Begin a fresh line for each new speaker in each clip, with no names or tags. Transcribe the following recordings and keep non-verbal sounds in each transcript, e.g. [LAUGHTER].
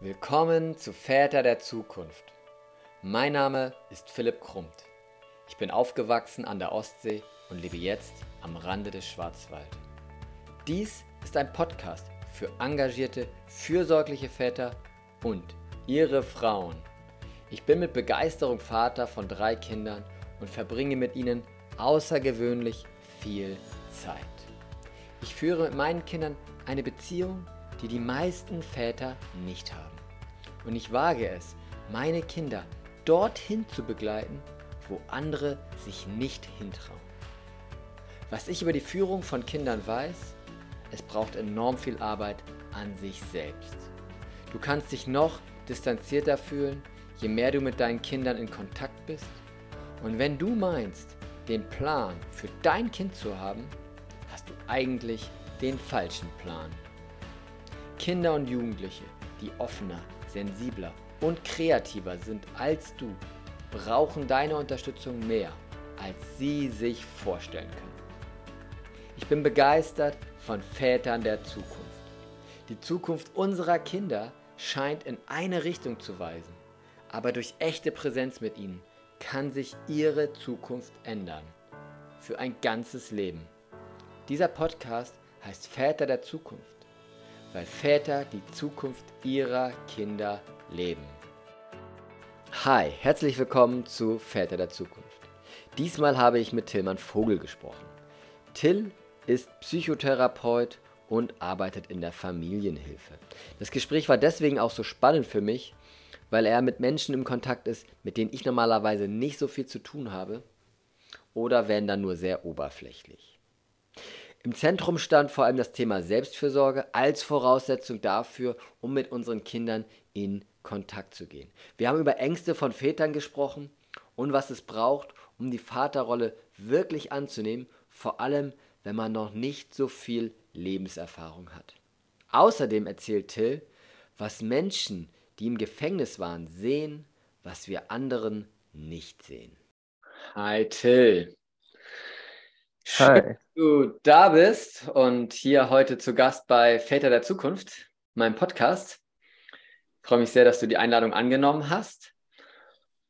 Willkommen zu Väter der Zukunft. Mein Name ist Philipp Krummt. Ich bin aufgewachsen an der Ostsee und lebe jetzt am Rande des Schwarzwald. Dies ist ein Podcast für engagierte, fürsorgliche Väter und ihre Frauen. Ich bin mit Begeisterung Vater von drei Kindern und verbringe mit ihnen außergewöhnlich viel Zeit. Ich führe mit meinen Kindern eine Beziehung, die die meisten Väter nicht haben. Und ich wage es, meine Kinder dorthin zu begleiten, wo andere sich nicht hintrauen. Was ich über die Führung von Kindern weiß, es braucht enorm viel Arbeit an sich selbst. Du kannst dich noch distanzierter fühlen, je mehr du mit deinen Kindern in Kontakt bist. Und wenn du meinst, den Plan für dein Kind zu haben, hast du eigentlich den falschen Plan. Kinder und Jugendliche, die offener, sensibler und kreativer sind als du, brauchen deine Unterstützung mehr, als sie sich vorstellen können. Ich bin begeistert von Vätern der Zukunft. Die Zukunft unserer Kinder scheint in eine Richtung zu weisen, aber durch echte Präsenz mit ihnen kann sich ihre Zukunft ändern. Für ein ganzes Leben. Dieser Podcast heißt Väter der Zukunft weil Väter die Zukunft ihrer Kinder leben. Hi, herzlich willkommen zu Väter der Zukunft. Diesmal habe ich mit Tillmann Vogel gesprochen. Till ist Psychotherapeut und arbeitet in der Familienhilfe. Das Gespräch war deswegen auch so spannend für mich, weil er mit Menschen im Kontakt ist, mit denen ich normalerweise nicht so viel zu tun habe oder werden dann nur sehr oberflächlich. Im Zentrum stand vor allem das Thema Selbstfürsorge als Voraussetzung dafür, um mit unseren Kindern in Kontakt zu gehen. Wir haben über Ängste von Vätern gesprochen und was es braucht, um die Vaterrolle wirklich anzunehmen, vor allem wenn man noch nicht so viel Lebenserfahrung hat. Außerdem erzählt Till, was Menschen, die im Gefängnis waren, sehen, was wir anderen nicht sehen. Hi Till. Schön, Hi. dass du da bist und hier heute zu Gast bei Väter der Zukunft, meinem Podcast. Ich freue mich sehr, dass du die Einladung angenommen hast.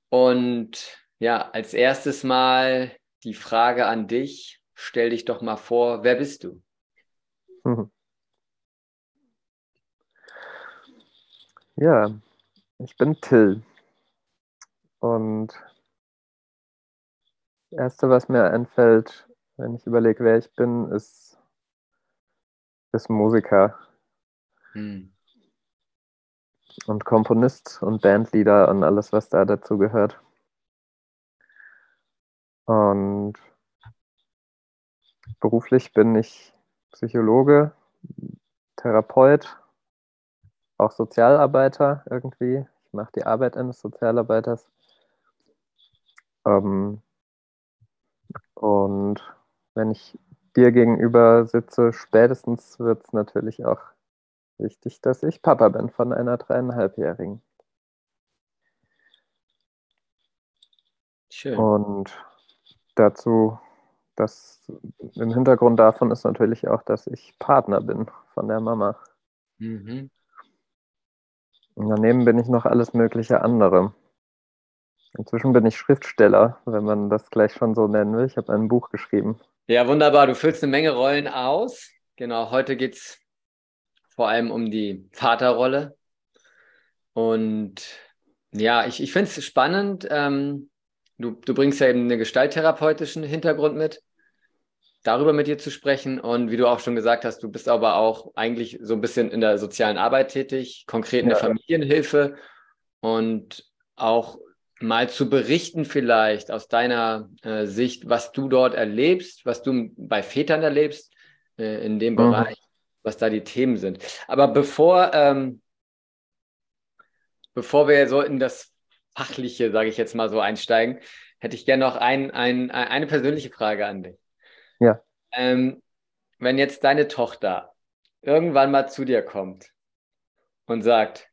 Und ja, als erstes mal die Frage an dich. Stell dich doch mal vor, wer bist du? [LAUGHS]
Ja, ich bin Till. Und das Erste, was mir einfällt, wenn ich überlege, wer ich bin, ist, ist Musiker. Hm. Und Komponist und Bandleader und alles, was da dazu gehört. Und beruflich bin ich Psychologe, Therapeut, auch Sozialarbeiter irgendwie. Ich mache die Arbeit eines Sozialarbeiters. Ähm, und wenn ich dir gegenüber sitze, spätestens wird es natürlich auch wichtig, dass ich Papa bin von einer dreieinhalbjährigen. Schön. Und dazu, das im Hintergrund davon ist natürlich auch, dass ich Partner bin von der Mama. Mhm. Und daneben bin ich noch alles mögliche andere. Inzwischen bin ich Schriftsteller, wenn man das gleich schon so nennen will. Ich habe ein Buch geschrieben.
Ja, wunderbar. Du füllst eine Menge Rollen aus. Genau, heute geht es vor allem um die Vaterrolle. Und ja, ich, ich finde es spannend. Ähm, du, du bringst ja eben einen gestalttherapeutischen Hintergrund mit, darüber mit dir zu sprechen. Und wie du auch schon gesagt hast, du bist aber auch eigentlich so ein bisschen in der sozialen Arbeit tätig, konkret in der Familienhilfe und auch mal zu berichten vielleicht aus deiner äh, Sicht, was du dort erlebst, was du bei Vätern erlebst äh, in dem mhm. Bereich, was da die Themen sind. Aber bevor, ähm, bevor wir so in das Fachliche, sage ich jetzt mal so, einsteigen, hätte ich gerne noch ein, ein, eine persönliche Frage an dich. Ja. Ähm, wenn jetzt deine Tochter irgendwann mal zu dir kommt und sagt,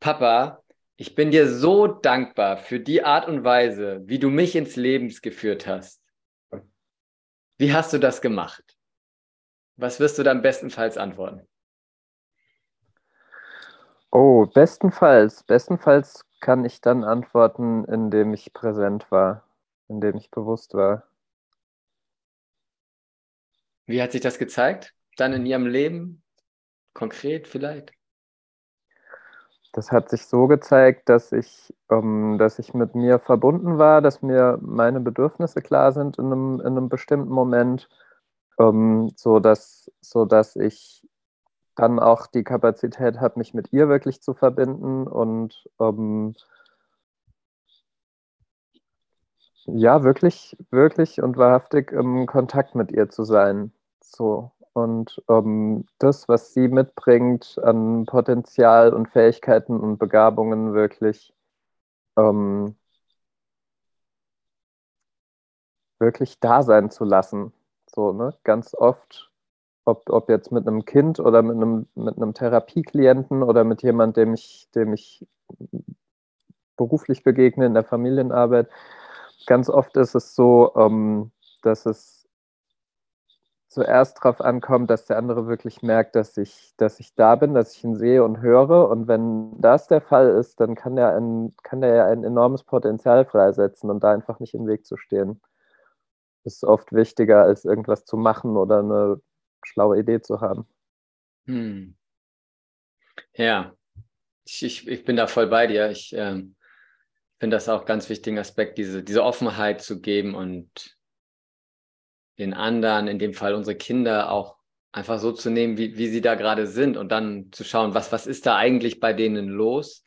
Papa, ich bin dir so dankbar für die Art und Weise, wie du mich ins Leben geführt hast. Wie hast du das gemacht? Was wirst du dann bestenfalls antworten?
Oh, bestenfalls. Bestenfalls kann ich dann antworten, indem ich präsent war, indem ich bewusst war.
Wie hat sich das gezeigt? Dann in Ihrem Leben? Konkret vielleicht?
Das hat sich so gezeigt, dass ich, ähm, dass ich mit mir verbunden war, dass mir meine Bedürfnisse klar sind in einem, in einem bestimmten Moment, ähm, so, dass, so dass ich dann auch die Kapazität habe, mich mit ihr wirklich zu verbinden und ähm, ja, wirklich, wirklich und wahrhaftig im Kontakt mit ihr zu sein. So. Und ähm, das, was sie mitbringt an Potenzial und Fähigkeiten und Begabungen, wirklich, ähm, wirklich da sein zu lassen. So, ne? Ganz oft ob, ob jetzt mit einem Kind oder mit einem, mit einem Therapieklienten oder mit jemandem, dem ich, dem ich beruflich begegne in der Familienarbeit. Ganz oft ist es so, ähm, dass es zuerst darauf ankommt, dass der andere wirklich merkt, dass ich, dass ich da bin, dass ich ihn sehe und höre. Und wenn das der Fall ist, dann kann er ein, kann der ja ein enormes Potenzial freisetzen und da einfach nicht im Weg zu stehen. Das ist oft wichtiger, als irgendwas zu machen oder eine schlaue Idee zu haben. Hm.
Ja, ich, ich, ich, bin da voll bei dir. Ich ähm, finde das auch ganz wichtigen Aspekt, diese, diese Offenheit zu geben und den anderen, in dem Fall unsere Kinder, auch einfach so zu nehmen, wie, wie sie da gerade sind und dann zu schauen, was, was ist da eigentlich bei denen los?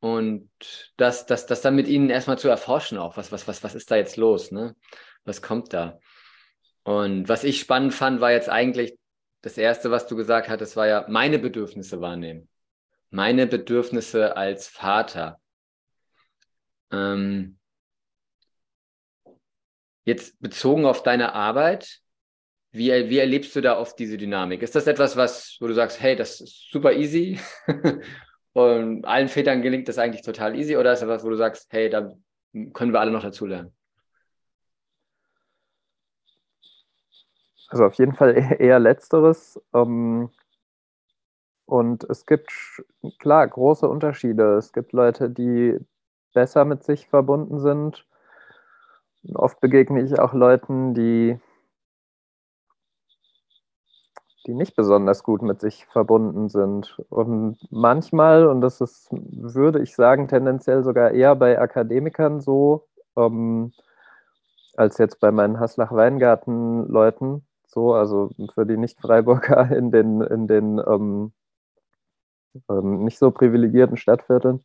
Und das, das, das dann mit ihnen erstmal zu erforschen auch, was, was, was, was ist da jetzt los, ne? Was kommt da? Und was ich spannend fand, war jetzt eigentlich das Erste, was du gesagt hattest, war ja meine Bedürfnisse wahrnehmen. Meine Bedürfnisse als Vater. Ähm, jetzt bezogen auf deine Arbeit, wie, wie erlebst du da oft diese Dynamik? Ist das etwas, was, wo du sagst, hey, das ist super easy [LAUGHS] und allen Vätern gelingt das eigentlich total easy? Oder ist das etwas, wo du sagst, hey, da können wir alle noch dazulernen?
Also auf jeden Fall e-, eher letzteres. Ähm, und es gibt klar große Unterschiede. Es gibt Leute, die besser mit sich verbunden sind. Oft begegne ich auch Leuten, die, die nicht besonders gut mit sich verbunden sind. Und manchmal, und das ist, würde ich sagen, tendenziell sogar eher bei Akademikern so, ähm, als jetzt bei meinen Haslach-Weingarten-Leuten, so, also für die Nicht-Freiburger in den, in den ähm, ähm, nicht so privilegierten Stadtvierteln,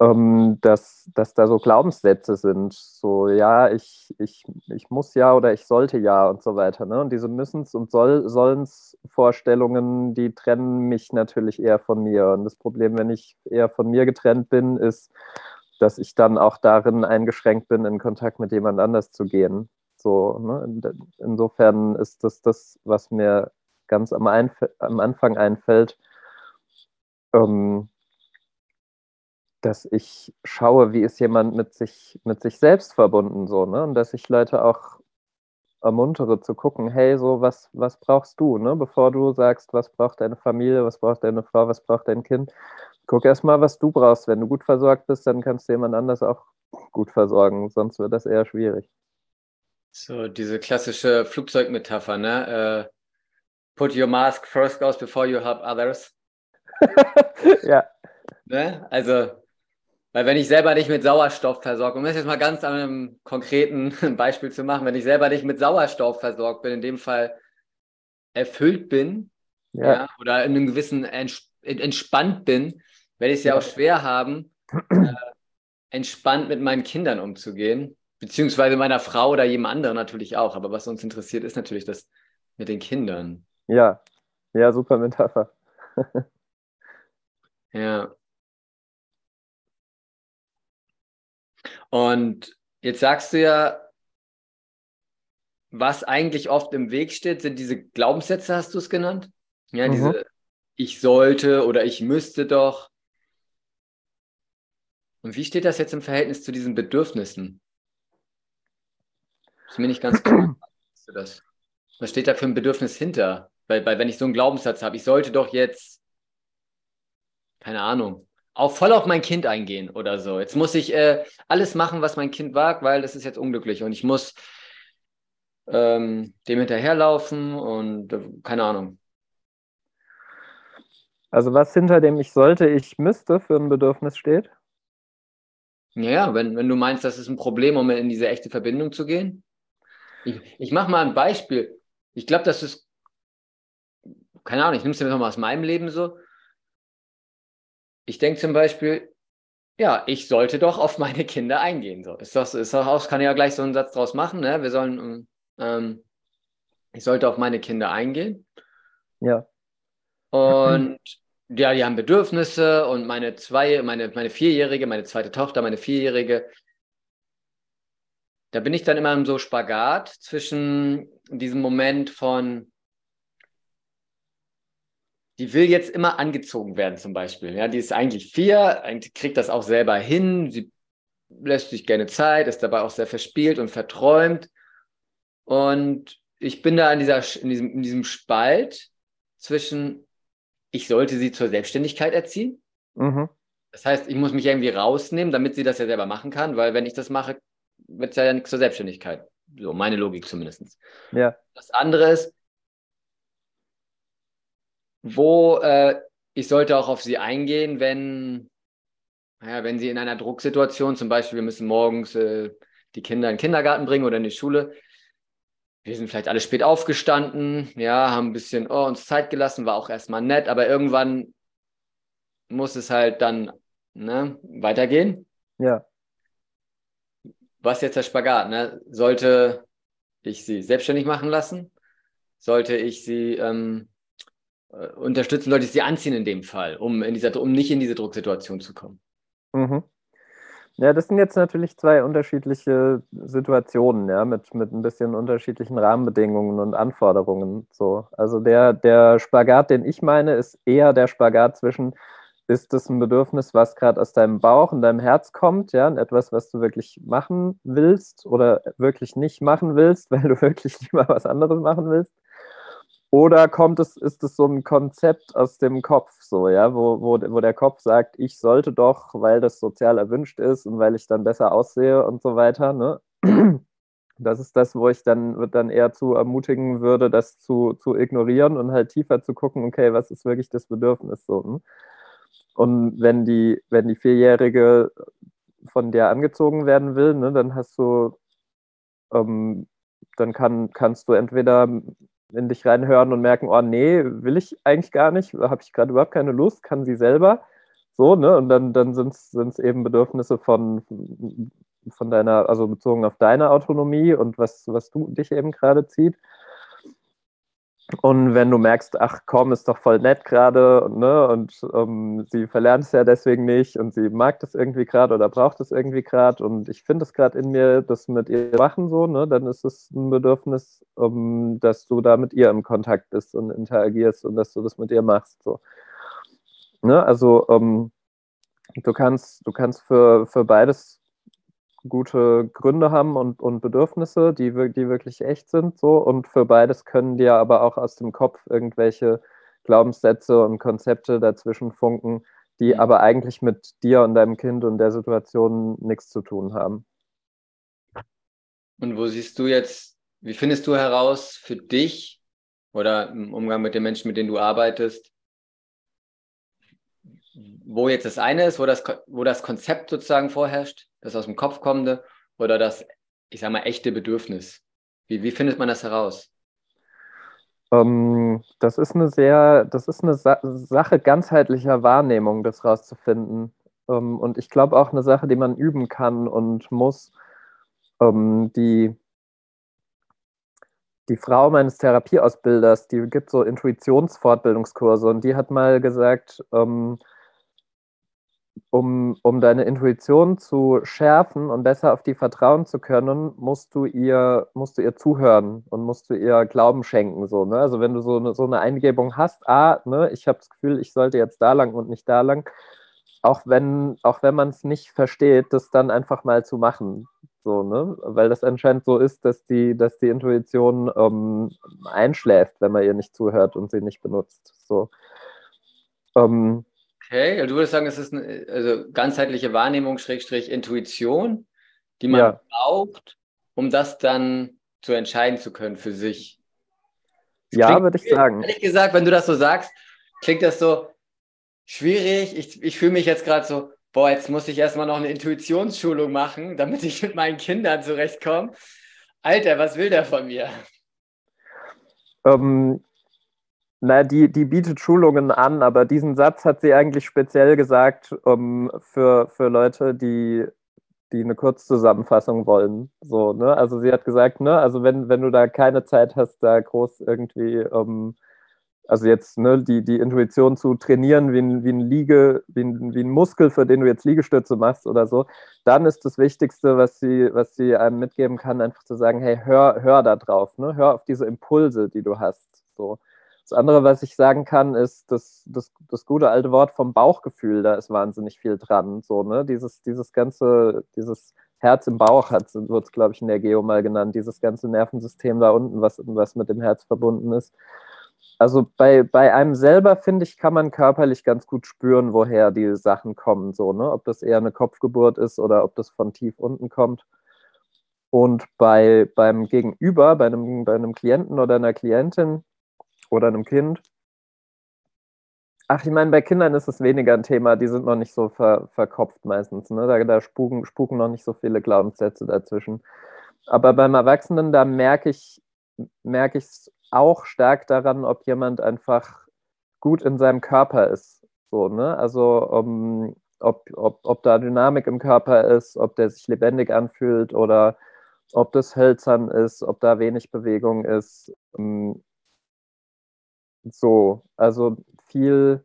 ähm, dass, dass da so Glaubenssätze sind, so ja, ich, ich, ich muss ja oder ich sollte ja und so weiter. Ne? Und diese Müssens- und Soll Sollens-Vorstellungen, die trennen mich natürlich eher von mir. Und das Problem, wenn ich eher von mir getrennt bin, ist, dass ich dann auch darin eingeschränkt bin, in Kontakt mit jemand anders zu gehen. So, ne? Insofern ist das das, was mir ganz am, Einf am Anfang einfällt, ähm, dass ich schaue, wie ist jemand mit sich, mit sich selbst verbunden, so, ne? Und dass ich Leute auch ermuntere zu gucken, hey, so, was, was brauchst du, ne? Bevor du sagst, was braucht deine Familie, was braucht deine Frau, was braucht dein Kind, guck erstmal, was du brauchst. Wenn du gut versorgt bist, dann kannst du jemand anders auch gut versorgen, sonst wird das eher schwierig.
So, diese klassische Flugzeugmetapher, ne? Uh, put your mask first goes before you help others. [LAUGHS] ja. Ne? Also, weil wenn ich selber nicht mit Sauerstoff versorgt, um das jetzt mal ganz an einem konkreten [LAUGHS] Beispiel zu machen, wenn ich selber nicht mit Sauerstoff versorgt bin, in dem Fall erfüllt bin, ja. ja oder in einem gewissen Ents entspannt bin, werde ich es ja. ja auch schwer haben, äh, entspannt mit meinen Kindern umzugehen. Beziehungsweise meiner Frau oder jedem anderen natürlich auch. Aber was uns interessiert, ist natürlich das mit den Kindern.
Ja, ja, super Metapher. [LAUGHS]
ja. Und jetzt sagst du ja, was eigentlich oft im Weg steht, sind diese Glaubenssätze, hast du es genannt? Ja, mhm. diese ich sollte oder ich müsste doch. Und wie steht das jetzt im Verhältnis zu diesen Bedürfnissen? Ist mir nicht ganz klar. [CLEARS THROAT] Was steht da für ein Bedürfnis hinter? Weil, weil wenn ich so einen Glaubenssatz habe, ich sollte doch jetzt keine Ahnung, auch voll auf mein Kind eingehen oder so. Jetzt muss ich äh, alles machen, was mein Kind wagt, weil das ist jetzt unglücklich und ich muss ähm, dem hinterherlaufen und äh, keine Ahnung.
Also was hinter dem ich sollte, ich müsste für ein Bedürfnis steht?
Ja, wenn, wenn du meinst, das ist ein Problem, um in diese echte Verbindung zu gehen. Ich, ich mache mal ein Beispiel. Ich glaube, das ist, keine Ahnung, ich nehme es jetzt mal aus meinem Leben so. Ich denke zum Beispiel, ja, ich sollte doch auf meine Kinder eingehen. So. Ist das, ist das auch, kann ich ja gleich so einen Satz draus machen, ne? Wir sollen, ähm, ich sollte auf meine Kinder eingehen.
Ja.
Und ja, die haben Bedürfnisse und meine zwei, meine, meine Vierjährige, meine zweite Tochter, meine Vierjährige, da bin ich dann immer im so Spagat zwischen diesem Moment von, die will jetzt immer angezogen werden zum Beispiel. Ja, die ist eigentlich vier, kriegt das auch selber hin, sie lässt sich gerne Zeit, ist dabei auch sehr verspielt und verträumt. Und ich bin da in, dieser, in, diesem, in diesem Spalt zwischen, ich sollte sie zur Selbstständigkeit erziehen. Mhm. Das heißt, ich muss mich irgendwie rausnehmen, damit sie das ja selber machen kann, weil wenn ich das mache, wird es ja nichts zur Selbstständigkeit. So, meine Logik zumindest.
Ja.
Das andere ist, wo äh, ich sollte auch auf sie eingehen, wenn, ja, wenn sie in einer Drucksituation, zum Beispiel, wir müssen morgens äh, die Kinder in den Kindergarten bringen oder in die Schule, wir sind vielleicht alle spät aufgestanden, ja, haben ein bisschen oh, uns Zeit gelassen, war auch erstmal nett, aber irgendwann muss es halt dann ne, weitergehen.
Ja.
Was jetzt der Spagat? Ne? Sollte ich sie selbstständig machen lassen? Sollte ich sie ähm, äh, unterstützen? Sollte ich sie anziehen in dem Fall, um, in dieser, um nicht in diese Drucksituation zu kommen?
Mhm. Ja, das sind jetzt natürlich zwei unterschiedliche Situationen, ja, mit, mit ein bisschen unterschiedlichen Rahmenbedingungen und Anforderungen. So. Also der, der Spagat, den ich meine, ist eher der Spagat zwischen, ist das ein Bedürfnis, was gerade aus deinem Bauch und deinem Herz kommt, ja, und etwas, was du wirklich machen willst oder wirklich nicht machen willst, [LAUGHS] weil du wirklich lieber was anderes machen willst? Oder kommt es, ist es so ein Konzept aus dem Kopf, so, ja, wo, wo, wo der Kopf sagt, ich sollte doch, weil das sozial erwünscht ist und weil ich dann besser aussehe und so weiter, ne? Das ist das, wo ich dann, dann eher zu ermutigen würde, das zu, zu ignorieren und halt tiefer zu gucken, okay, was ist wirklich das Bedürfnis so. Hm? Und wenn die, wenn die Vierjährige von der angezogen werden will, ne, dann hast du, ähm, dann kann, kannst du entweder in dich reinhören und merken, oh nee, will ich eigentlich gar nicht, habe ich gerade überhaupt keine Lust, kann sie selber. So, ne? Und dann, dann sind es eben Bedürfnisse von, von deiner, also bezogen auf deine Autonomie und was, was du dich eben gerade zieht. Und wenn du merkst, ach komm, ist doch voll nett gerade, ne, und ähm, sie verlernt es ja deswegen nicht und sie mag das irgendwie gerade oder braucht es irgendwie gerade und ich finde es gerade in mir, das mit ihr machen so, ne, dann ist es ein Bedürfnis, um, dass du da mit ihr im Kontakt bist und interagierst und dass du das mit ihr machst, so. Ne, also ähm, du kannst, du kannst für, für beides gute Gründe haben und, und Bedürfnisse, die, die wirklich echt sind. So. Und für beides können dir aber auch aus dem Kopf irgendwelche Glaubenssätze und Konzepte dazwischen funken, die mhm. aber eigentlich mit dir und deinem Kind und der Situation nichts zu tun haben.
Und wo siehst du jetzt, wie findest du heraus für dich oder im Umgang mit den Menschen, mit denen du arbeitest, wo jetzt das eine ist, wo das, wo das Konzept sozusagen vorherrscht, das aus dem Kopf kommende, oder das, ich sag mal, echte Bedürfnis? Wie, wie findet man das heraus?
Ähm, das ist eine sehr, das ist eine Sa Sache ganzheitlicher Wahrnehmung, das rauszufinden. Ähm, und ich glaube auch eine Sache, die man üben kann und muss, ähm, die die Frau meines Therapieausbilders, die gibt so Intuitionsfortbildungskurse und die hat mal gesagt, ähm, um, um deine Intuition zu schärfen und besser auf die vertrauen zu können, musst du ihr, musst du ihr zuhören und musst du ihr Glauben schenken. So, ne? Also wenn du so eine, so eine Eingebung hast, ah, ne, ich habe das Gefühl, ich sollte jetzt da lang und nicht da lang, auch wenn, auch wenn man es nicht versteht, das dann einfach mal zu machen. So, ne? Weil das anscheinend so ist, dass die, dass die Intuition ähm, einschläft, wenn man ihr nicht zuhört und sie nicht benutzt. So. Ähm,
Okay, also du würdest sagen, es ist eine also ganzheitliche Wahrnehmung, Schrägstrich Intuition, die man ja. braucht, um das dann zu entscheiden zu können für sich.
Das ja, würde ich sagen.
Ehrlich gesagt, wenn du das so sagst, klingt das so schwierig. Ich, ich fühle mich jetzt gerade so, boah, jetzt muss ich erstmal noch eine Intuitionsschulung machen, damit ich mit meinen Kindern zurechtkomme. Alter, was will der von mir?
Ähm, na, die, die bietet Schulungen an, aber diesen Satz hat sie eigentlich speziell gesagt um, für, für Leute, die, die eine Kurzzusammenfassung wollen. So, ne? Also sie hat gesagt, ne, also wenn, wenn du da keine Zeit hast, da groß irgendwie, um, also jetzt ne, die, die Intuition zu trainieren, wie ein, wie ein Liege, wie ein, wie ein Muskel, für den du jetzt Liegestütze machst oder so, dann ist das Wichtigste, was sie, was sie einem mitgeben kann, einfach zu sagen, hey, hör, hör da drauf, ne? hör auf diese Impulse, die du hast. So. Das andere, was ich sagen kann, ist das, das, das gute alte Wort vom Bauchgefühl, da ist wahnsinnig viel dran. So, ne? Dieses, dieses ganze, dieses Herz im Bauch wird es, glaube ich, in der Geo mal genannt, dieses ganze Nervensystem da unten, was, was mit dem Herz verbunden ist. Also bei, bei einem selber, finde ich, kann man körperlich ganz gut spüren, woher die Sachen kommen. So, ne? Ob das eher eine Kopfgeburt ist oder ob das von tief unten kommt. Und bei, beim Gegenüber, bei einem, bei einem Klienten oder einer Klientin, oder einem Kind. Ach, ich meine, bei Kindern ist es weniger ein Thema, die sind noch nicht so ver, verkopft meistens. Ne? Da, da spuken, spuken noch nicht so viele Glaubenssätze dazwischen. Aber beim Erwachsenen, da merke ich es auch stark daran, ob jemand einfach gut in seinem Körper ist. So, ne? Also um, ob, ob, ob da Dynamik im Körper ist, ob der sich lebendig anfühlt oder ob das hölzern ist, ob da wenig Bewegung ist. Um, so, also viel,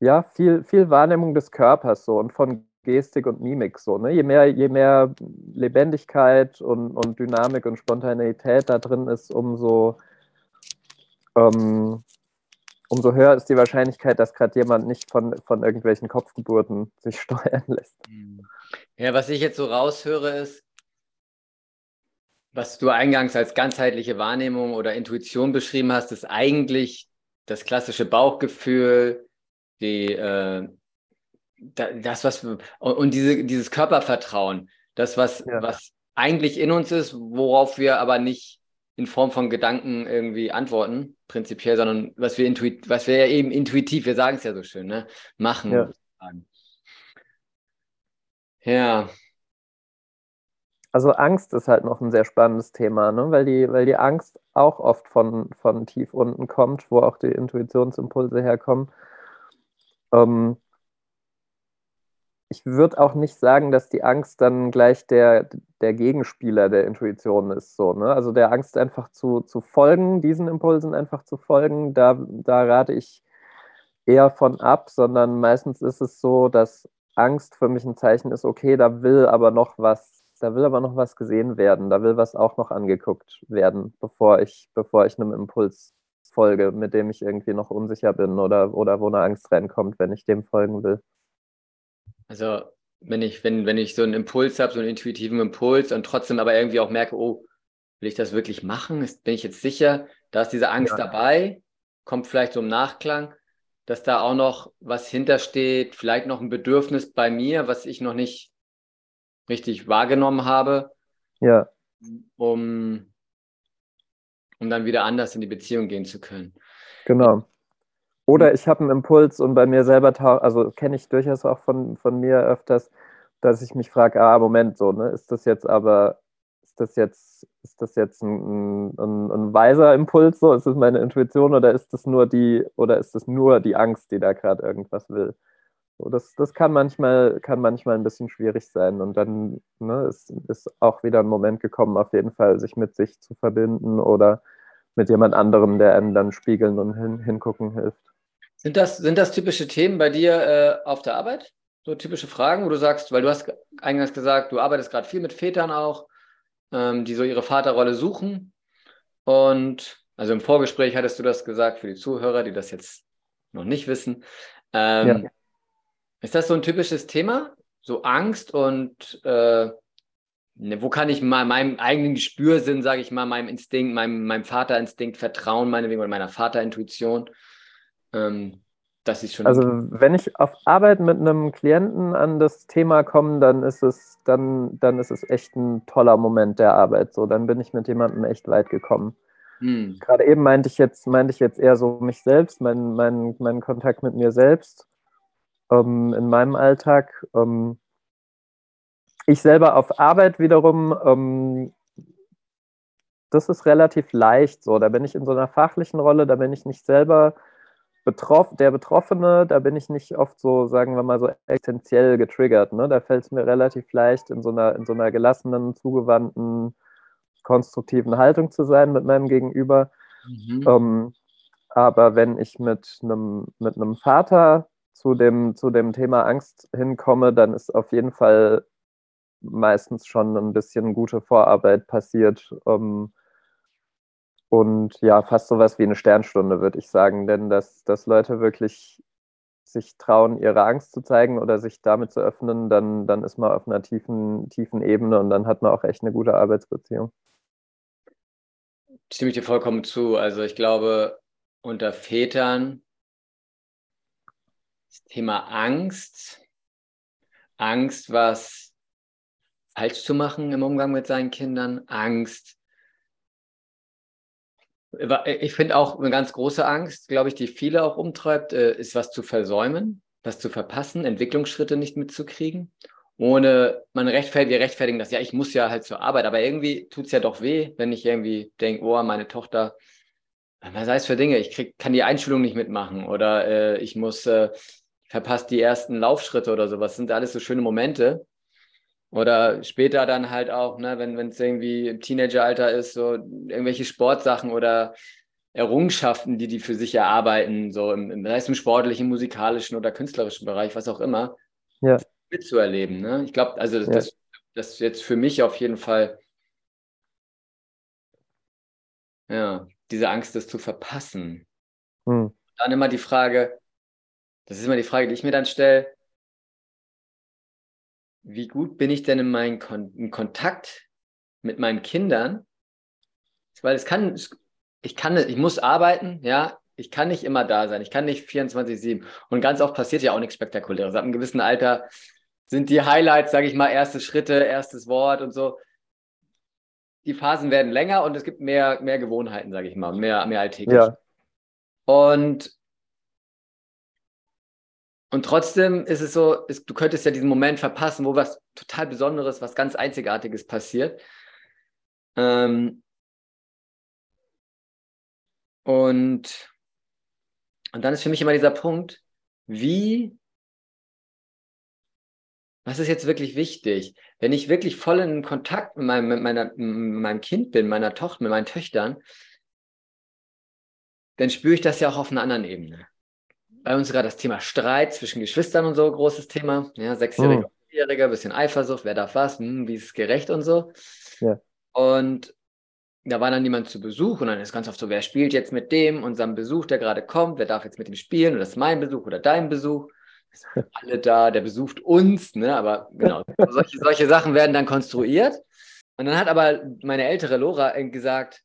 ja, viel, viel Wahrnehmung des Körpers so und von Gestik und Mimik so. Ne? Je mehr, je mehr Lebendigkeit und, und Dynamik und Spontaneität da drin ist, umso, ähm, umso höher ist die Wahrscheinlichkeit, dass gerade jemand nicht von, von irgendwelchen Kopfgeburten sich [LAUGHS] steuern lässt.
Ja, was ich jetzt so raushöre, ist, was du eingangs als ganzheitliche Wahrnehmung oder Intuition beschrieben hast, ist eigentlich das klassische Bauchgefühl, die, äh, das, was und diese, dieses Körpervertrauen, das, was, ja. was eigentlich in uns ist, worauf wir aber nicht in Form von Gedanken irgendwie antworten, prinzipiell, sondern was wir intuit, was wir ja eben intuitiv, wir sagen es ja so schön, ne, machen. Ja. ja.
Also Angst ist halt noch ein sehr spannendes Thema, ne? weil, die, weil die Angst auch oft von, von tief unten kommt, wo auch die Intuitionsimpulse herkommen. Ähm, ich würde auch nicht sagen, dass die Angst dann gleich der, der Gegenspieler der Intuition ist. So, ne? Also der Angst einfach zu, zu folgen, diesen Impulsen einfach zu folgen, da, da rate ich eher von ab, sondern meistens ist es so, dass Angst für mich ein Zeichen ist, okay, da will aber noch was da will aber noch was gesehen werden, da will was auch noch angeguckt werden, bevor ich, bevor ich einem Impuls folge, mit dem ich irgendwie noch unsicher bin oder, oder wo eine Angst reinkommt, wenn ich dem folgen will.
Also wenn ich, wenn, wenn ich so einen Impuls habe, so einen intuitiven Impuls und trotzdem aber irgendwie auch merke, oh, will ich das wirklich machen? Bin ich jetzt sicher? Da ist diese Angst ja. dabei, kommt vielleicht so im Nachklang, dass da auch noch was hintersteht, vielleicht noch ein Bedürfnis bei mir, was ich noch nicht richtig wahrgenommen habe.
Ja.
Um, um dann wieder anders in die Beziehung gehen zu können.
Genau. Oder ich habe einen Impuls und bei mir selber, also kenne ich durchaus auch von, von mir öfters, dass ich mich frage, ah, Moment, so, ne, ist das jetzt aber, ist das jetzt, ist das jetzt ein, ein, ein weiser Impuls, so, ist das meine Intuition oder ist das nur die, oder ist das nur die Angst, die da gerade irgendwas will? So, das, das kann manchmal, kann manchmal ein bisschen schwierig sein. Und dann ne, ist, ist auch wieder ein Moment gekommen, auf jeden Fall, sich mit sich zu verbinden oder mit jemand anderem, der einem dann spiegeln und hin, hingucken hilft.
Sind das, sind das typische Themen bei dir äh, auf der Arbeit? So typische Fragen, wo du sagst, weil du hast eingangs gesagt, du arbeitest gerade viel mit Vätern auch, ähm, die so ihre Vaterrolle suchen. Und also im Vorgespräch hattest du das gesagt für die Zuhörer, die das jetzt noch nicht wissen. Ähm, ja. Ist das so ein typisches Thema? So Angst und äh, ne, wo kann ich mal meinem eigenen Gespürsinn, sage ich mal, meinem Instinkt, meinem, meinem Vaterinstinkt vertrauen, meinetwegen, oder meiner Vaterintuition? Ähm, dass sie schon.
Also wenn ich auf Arbeit mit einem Klienten an das Thema komme, dann ist es, dann, dann ist es echt ein toller Moment der Arbeit. So, dann bin ich mit jemandem echt weit gekommen. Hm. Gerade eben meinte ich jetzt, meinte ich jetzt eher so mich selbst, meinen mein, mein Kontakt mit mir selbst ähm, in meinem Alltag. Ähm, ich selber auf Arbeit wiederum, ähm, das ist relativ leicht so. Da bin ich in so einer fachlichen Rolle, da bin ich nicht selber betroff der Betroffene, da bin ich nicht oft so, sagen wir mal, so essentiell getriggert. Ne? Da fällt es mir relativ leicht, in so, einer, in so einer gelassenen, zugewandten, konstruktiven Haltung zu sein mit meinem Gegenüber. Mhm. Ähm, aber wenn ich mit einem mit Vater zu dem, zu dem Thema Angst hinkomme, dann ist auf jeden Fall meistens schon ein bisschen gute Vorarbeit passiert. Ähm, und ja, fast sowas wie eine Sternstunde, würde ich sagen. Denn dass, dass Leute wirklich sich trauen, ihre Angst zu zeigen oder sich damit zu öffnen, dann, dann ist man auf einer tiefen, tiefen Ebene und dann hat man auch echt eine gute Arbeitsbeziehung.
Stimme ich dir vollkommen zu. Also ich glaube, unter Vätern das Thema Angst, Angst, was falsch zu machen im Umgang mit seinen Kindern, Angst, ich finde auch eine ganz große Angst, glaube ich, die viele auch umtreibt, äh, ist was zu versäumen, was zu verpassen, Entwicklungsschritte nicht mitzukriegen. Ohne, man rechtfertigt, wir rechtfertigen das, ja, ich muss ja halt zur Arbeit, aber irgendwie tut es ja doch weh, wenn ich irgendwie denke, oh, meine Tochter, was heißt für Dinge, ich krieg, kann die Einschulung nicht mitmachen oder äh, ich muss, äh, verpasst die ersten Laufschritte oder sowas. Das sind alles so schöne Momente. Oder später dann halt auch, ne, wenn es irgendwie im Teenageralter ist, so irgendwelche Sportsachen oder Errungenschaften, die die für sich erarbeiten, so im, im, im sportlichen, musikalischen oder künstlerischen Bereich, was auch immer, ja. mitzuerleben. Ne? Ich glaube, also das, ja. das, das jetzt für mich auf jeden Fall, ja, diese Angst, das zu verpassen. Hm. Dann immer die Frage, das ist immer die Frage, die ich mir dann stelle, wie gut bin ich denn in meinem Kon in Kontakt mit meinen Kindern? Weil es kann, ich kann, ich muss arbeiten, ja, ich kann nicht immer da sein, ich kann nicht 24-7. Und ganz oft passiert ja auch nichts Spektakuläres. Ab einem gewissen Alter sind die Highlights, sage ich mal, erste Schritte, erstes Wort und so. Die Phasen werden länger und es gibt mehr, mehr Gewohnheiten, sage ich mal, mehr, mehr alltäglich. Ja. Und und trotzdem ist es so, ist, du könntest ja diesen Moment verpassen, wo was total Besonderes, was ganz Einzigartiges passiert. Ähm und, und dann ist für mich immer dieser Punkt, wie, was ist jetzt wirklich wichtig? Wenn ich wirklich voll in Kontakt mit meinem, mit meiner, mit meinem Kind bin, meiner Tochter, mit meinen Töchtern, dann spüre ich das ja auch auf einer anderen Ebene bei uns gerade das Thema Streit zwischen Geschwistern und so, großes Thema. Ja, Sechsjähriger, mhm. Vierjähriger, bisschen Eifersucht, wer darf was, hm, wie ist es gerecht und so. Ja. Und da war dann jemand zu Besuch und dann ist ganz oft so, wer spielt jetzt mit dem, unserem Besuch, der gerade kommt, wer darf jetzt mit ihm spielen oder das ist mein Besuch oder dein Besuch. [LAUGHS] Alle da, der besucht uns, ne? aber genau, solche, solche Sachen werden dann konstruiert. Und dann hat aber meine ältere Lora gesagt,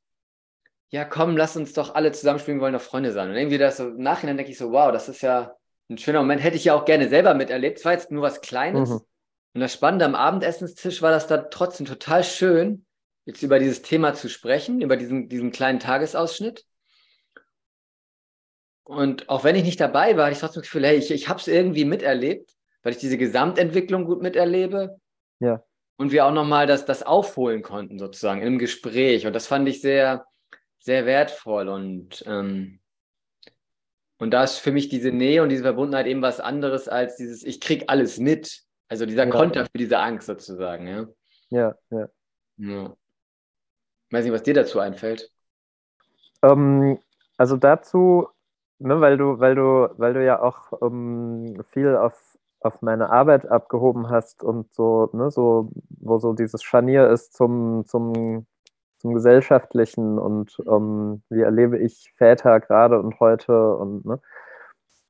ja, komm, lass uns doch alle zusammenspielen, wollen doch Freunde sein. Und irgendwie das so, im Nachhinein denke ich so, wow, das ist ja ein schöner Moment. Hätte ich ja auch gerne selber miterlebt. Es war jetzt nur was Kleines. Mhm. Und das Spannende am Abendessenstisch war das dann trotzdem total schön, jetzt über dieses Thema zu sprechen, über diesen, diesen kleinen Tagesausschnitt. Und auch wenn ich nicht dabei war, hatte ich trotzdem das Gefühl, hey, ich, ich habe es irgendwie miterlebt, weil ich diese Gesamtentwicklung gut miterlebe. Ja. Und wir auch nochmal das, das aufholen konnten, sozusagen, im Gespräch. Und das fand ich sehr, sehr wertvoll und, ähm, und da ist für mich diese Nähe und diese Verbundenheit eben was anderes als dieses, ich krieg alles mit. Also dieser ja. Konter für diese Angst sozusagen, ja.
Ja, ja.
ja. Ich weiß nicht, was dir dazu einfällt.
Ähm, also dazu, ne, weil du, weil du, weil du ja auch ähm, viel auf, auf meine Arbeit abgehoben hast und so, ne, so, wo so dieses Scharnier ist zum, zum zum Gesellschaftlichen und ähm, wie erlebe ich Väter gerade und heute und ne,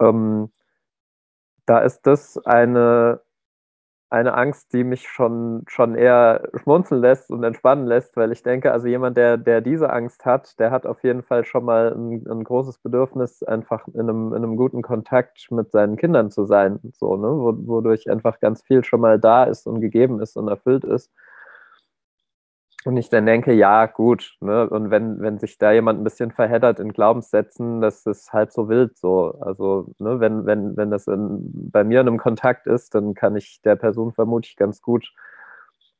ähm, da ist das eine, eine Angst, die mich schon, schon eher schmunzeln lässt und entspannen lässt, weil ich denke, also jemand, der, der diese Angst hat, der hat auf jeden Fall schon mal ein, ein großes Bedürfnis, einfach in einem, in einem guten Kontakt mit seinen Kindern zu sein, so, ne? wodurch einfach ganz viel schon mal da ist und gegeben ist und erfüllt ist. Und ich dann denke, ja, gut, ne? Und wenn, wenn sich da jemand ein bisschen verheddert in Glaubenssätzen, das ist halt so wild so. Also, ne, wenn, wenn, wenn das in, bei mir in einem Kontakt ist, dann kann ich der Person vermutlich ganz gut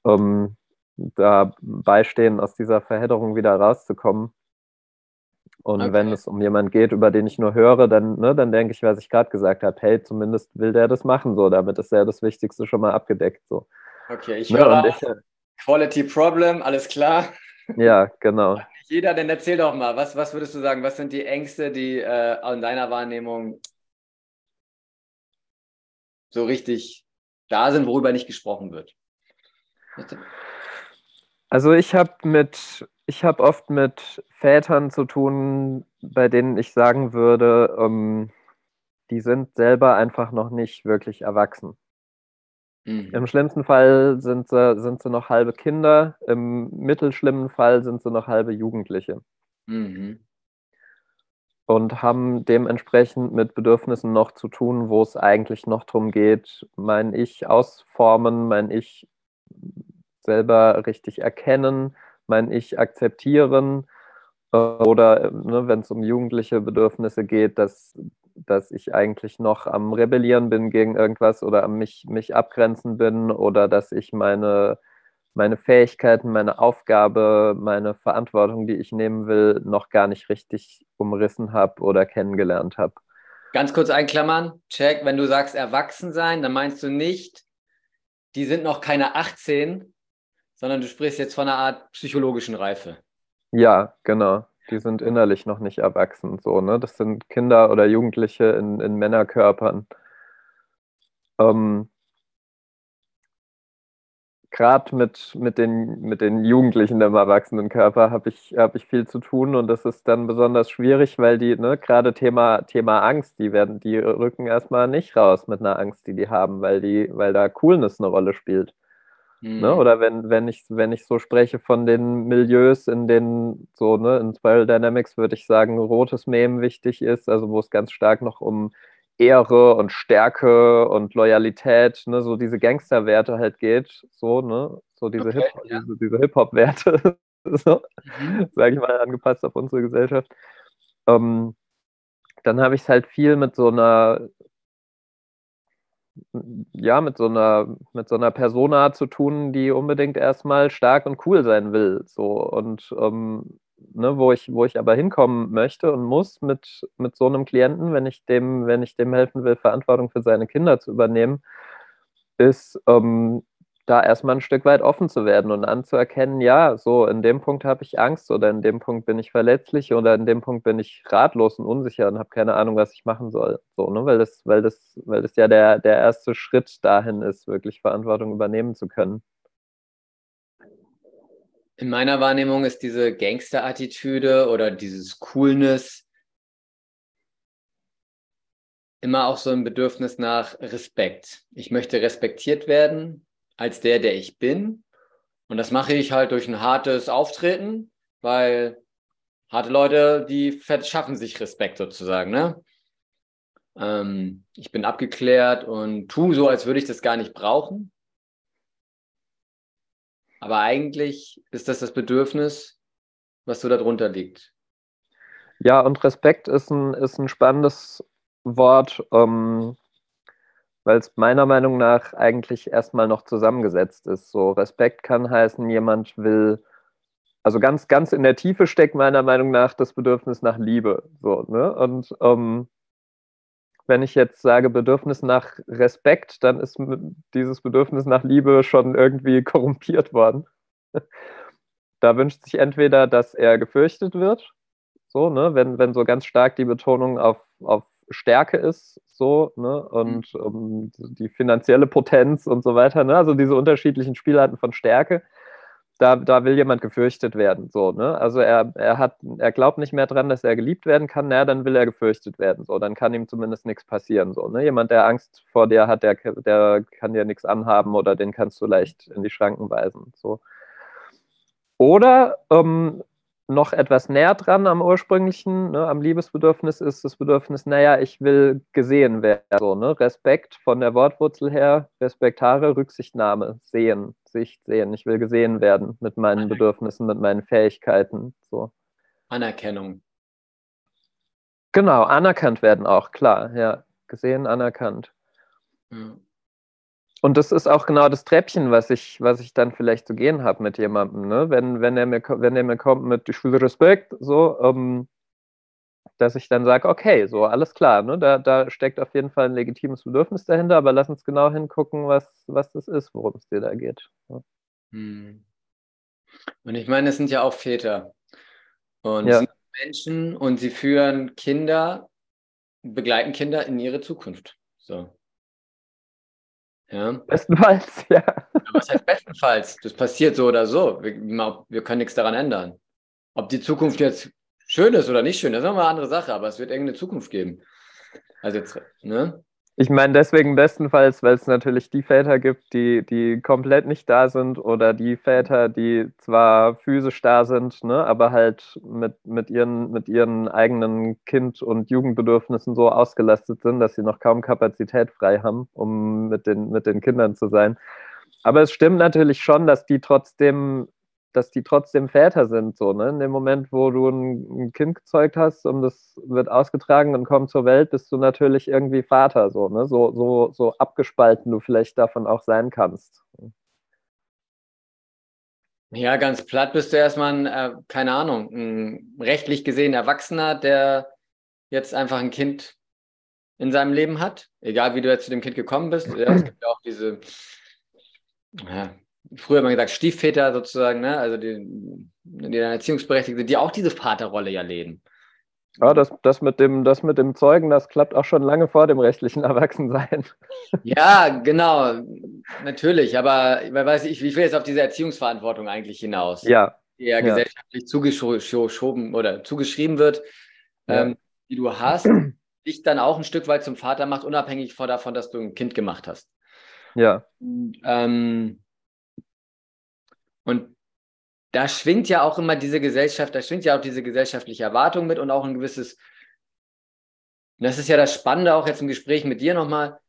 ähm, da beistehen, aus dieser Verhedderung wieder rauszukommen. Und okay. wenn es um jemanden geht, über den ich nur höre, dann, ne, dann denke ich, was ich gerade gesagt habe, hey, zumindest will der das machen, so, damit ist ja das Wichtigste schon mal abgedeckt. So.
Okay, ich ne, höre. Ich, Quality Problem, alles klar.
Ja, genau.
Jeder, denn erzähl doch mal, was, was würdest du sagen, was sind die Ängste, die äh, in deiner Wahrnehmung so richtig da sind, worüber nicht gesprochen wird?
Also ich habe mit, ich habe oft mit Vätern zu tun, bei denen ich sagen würde, ähm, die sind selber einfach noch nicht wirklich erwachsen. Mhm. Im schlimmsten Fall sind sie, sind sie noch halbe Kinder, im mittelschlimmen Fall sind sie noch halbe Jugendliche. Mhm. Und haben dementsprechend mit Bedürfnissen noch zu tun, wo es eigentlich noch darum geht, mein Ich ausformen, mein Ich selber richtig erkennen, mein Ich akzeptieren. Oder ne, wenn es um jugendliche Bedürfnisse geht, dass dass ich eigentlich noch am Rebellieren bin gegen irgendwas oder am mich, mich abgrenzen bin oder dass ich meine, meine Fähigkeiten, meine Aufgabe, meine Verantwortung, die ich nehmen will, noch gar nicht richtig umrissen habe oder kennengelernt habe.
Ganz kurz einklammern, check, wenn du sagst erwachsen sein, dann meinst du nicht, die sind noch keine 18, sondern du sprichst jetzt von einer Art psychologischen Reife.
Ja, genau die sind innerlich noch nicht erwachsen. So, ne? Das sind Kinder oder Jugendliche in, in Männerkörpern. Ähm, Gerade mit, mit, den, mit den Jugendlichen im Erwachsenenkörper habe ich, hab ich viel zu tun und das ist dann besonders schwierig, weil die, ne, gerade Thema, Thema Angst, die werden, die rücken erstmal nicht raus mit einer Angst, die die haben, weil die, weil da Coolness eine Rolle spielt. Mhm. Ne? Oder wenn, wenn, ich, wenn ich so spreche von den Milieus, in denen so, ne, in Spiral Dynamics würde ich sagen, rotes Mem wichtig ist, also wo es ganz stark noch um Ehre und Stärke und Loyalität, ne, so diese Gangsterwerte halt geht, so, ne, so diese okay, Hip-Hop, ja. diese, diese Hip-Hop-Werte, [LAUGHS] so, mhm. sage ich mal, angepasst auf unsere Gesellschaft. Ähm, dann habe ich es halt viel mit so einer ja, mit so einer, mit so einer Persona zu tun, die unbedingt erstmal stark und cool sein will. So. Und ähm, ne, wo ich, wo ich aber hinkommen möchte und muss mit, mit so einem Klienten, wenn ich dem, wenn ich dem helfen will, Verantwortung für seine Kinder zu übernehmen, ist, ähm, da erstmal ein Stück weit offen zu werden und anzuerkennen, ja, so in dem Punkt habe ich Angst oder in dem Punkt bin ich verletzlich oder in dem Punkt bin ich ratlos und unsicher und habe keine Ahnung, was ich machen soll. So, ne? Weil das, weil das, weil das ja der, der erste Schritt dahin ist, wirklich Verantwortung übernehmen zu können.
In meiner Wahrnehmung ist diese Gangster-Attitüde oder dieses Coolness immer auch so ein Bedürfnis nach Respekt. Ich möchte respektiert werden als der, der ich bin. Und das mache ich halt durch ein hartes Auftreten, weil harte Leute, die schaffen sich Respekt sozusagen. Ne? Ähm, ich bin abgeklärt und tue so, als würde ich das gar nicht brauchen. Aber eigentlich ist das das Bedürfnis, was so darunter liegt.
Ja, und Respekt ist ein, ist ein spannendes Wort. Ähm, weil es meiner Meinung nach eigentlich erstmal noch zusammengesetzt ist. So Respekt kann heißen, jemand will, also ganz, ganz in der Tiefe steckt meiner Meinung nach das Bedürfnis nach Liebe. So, ne? Und ähm, wenn ich jetzt sage Bedürfnis nach Respekt, dann ist dieses Bedürfnis nach Liebe schon irgendwie [LAUGHS] korrumpiert worden. da wünscht sich entweder, dass er gefürchtet wird, so, ne, wenn, wenn so ganz stark die Betonung auf, auf Stärke ist, so, ne? Und mhm. um, die finanzielle Potenz und so weiter, ne? Also diese unterschiedlichen Spielarten von Stärke. da, da will jemand gefürchtet werden. So, ne? Also er, er hat, er glaubt nicht mehr dran, dass er geliebt werden kann, naja, dann will er gefürchtet werden. So, dann kann ihm zumindest nichts passieren. So, ne? Jemand, der Angst vor dir hat, der, der kann dir nichts anhaben oder den kannst du leicht in die Schranken weisen. So. Oder ähm, noch etwas näher dran am ursprünglichen, ne, am Liebesbedürfnis ist das Bedürfnis, naja, ich will gesehen werden. So, ne? Respekt von der Wortwurzel her, respektare, Rücksichtnahme, sehen, Sicht sehen. Ich will gesehen werden mit meinen Bedürfnissen, mit meinen Fähigkeiten. So.
Anerkennung.
Genau, anerkannt werden auch, klar, ja. Gesehen, anerkannt. Ja. Und das ist auch genau das Treppchen, was ich, was ich dann vielleicht zu gehen habe mit jemandem. Ne? Wenn, wenn, er mir, wenn er mir kommt mit ich will Respekt, so, ähm, dass ich dann sage, okay, so, alles klar, ne? da, da steckt auf jeden Fall ein legitimes Bedürfnis dahinter, aber lass uns genau hingucken, was, was das ist, worum es dir da geht. Ja. Hm.
Und ich meine, es sind ja auch Väter. Und ja. sind Menschen und sie führen Kinder, begleiten Kinder in ihre Zukunft. So.
Ja. Bestenfalls, [LAUGHS] ja.
Was heißt bestenfalls? Das passiert so oder so. Wir, wir, können nichts daran ändern. Ob die Zukunft jetzt schön ist oder nicht schön, das ist nochmal eine andere Sache, aber es wird irgendeine Zukunft geben. Also jetzt, ne?
Ich meine deswegen bestenfalls, weil es natürlich die Väter gibt, die, die komplett nicht da sind oder die Väter, die zwar physisch da sind, ne, aber halt mit, mit, ihren, mit ihren eigenen Kind- und Jugendbedürfnissen so ausgelastet sind, dass sie noch kaum Kapazität frei haben, um mit den, mit den Kindern zu sein. Aber es stimmt natürlich schon, dass die trotzdem dass die trotzdem Väter sind. So, ne? In dem Moment, wo du ein, ein, Kind gezeugt hast und das wird ausgetragen und kommt zur Welt, bist du natürlich irgendwie Vater, so, ne? so, so, so abgespalten du vielleicht davon auch sein kannst.
Ja, ganz platt bist du erstmal ein, äh, keine Ahnung, ein rechtlich gesehen Erwachsener, der jetzt einfach ein Kind in seinem Leben hat, egal wie du jetzt zu dem Kind gekommen bist. Ja, es gibt ja auch diese, ja, früher mal gesagt, Stiefväter sozusagen, ne? also die, die Erziehungsberechtigte sind, die auch diese Vaterrolle ja leben.
Ja, das, das, mit dem, das mit dem Zeugen, das klappt auch schon lange vor dem rechtlichen [LAUGHS] Erwachsensein.
Ja, genau, natürlich. Aber weiß ich, ich will jetzt auf diese Erziehungsverantwortung eigentlich hinaus,
ja.
die ja, ja. gesellschaftlich zugeschoben oder zugeschrieben wird, ja. ähm, die du hast, [CLEARS THROAT] dich dann auch ein Stück weit zum Vater macht, unabhängig davon, dass du ein Kind gemacht hast.
Ja.
Und, ähm, und da schwingt ja auch immer diese Gesellschaft, da schwingt ja auch diese gesellschaftliche Erwartung mit und auch ein gewisses, und das ist ja das Spannende auch jetzt im Gespräch mit dir nochmal,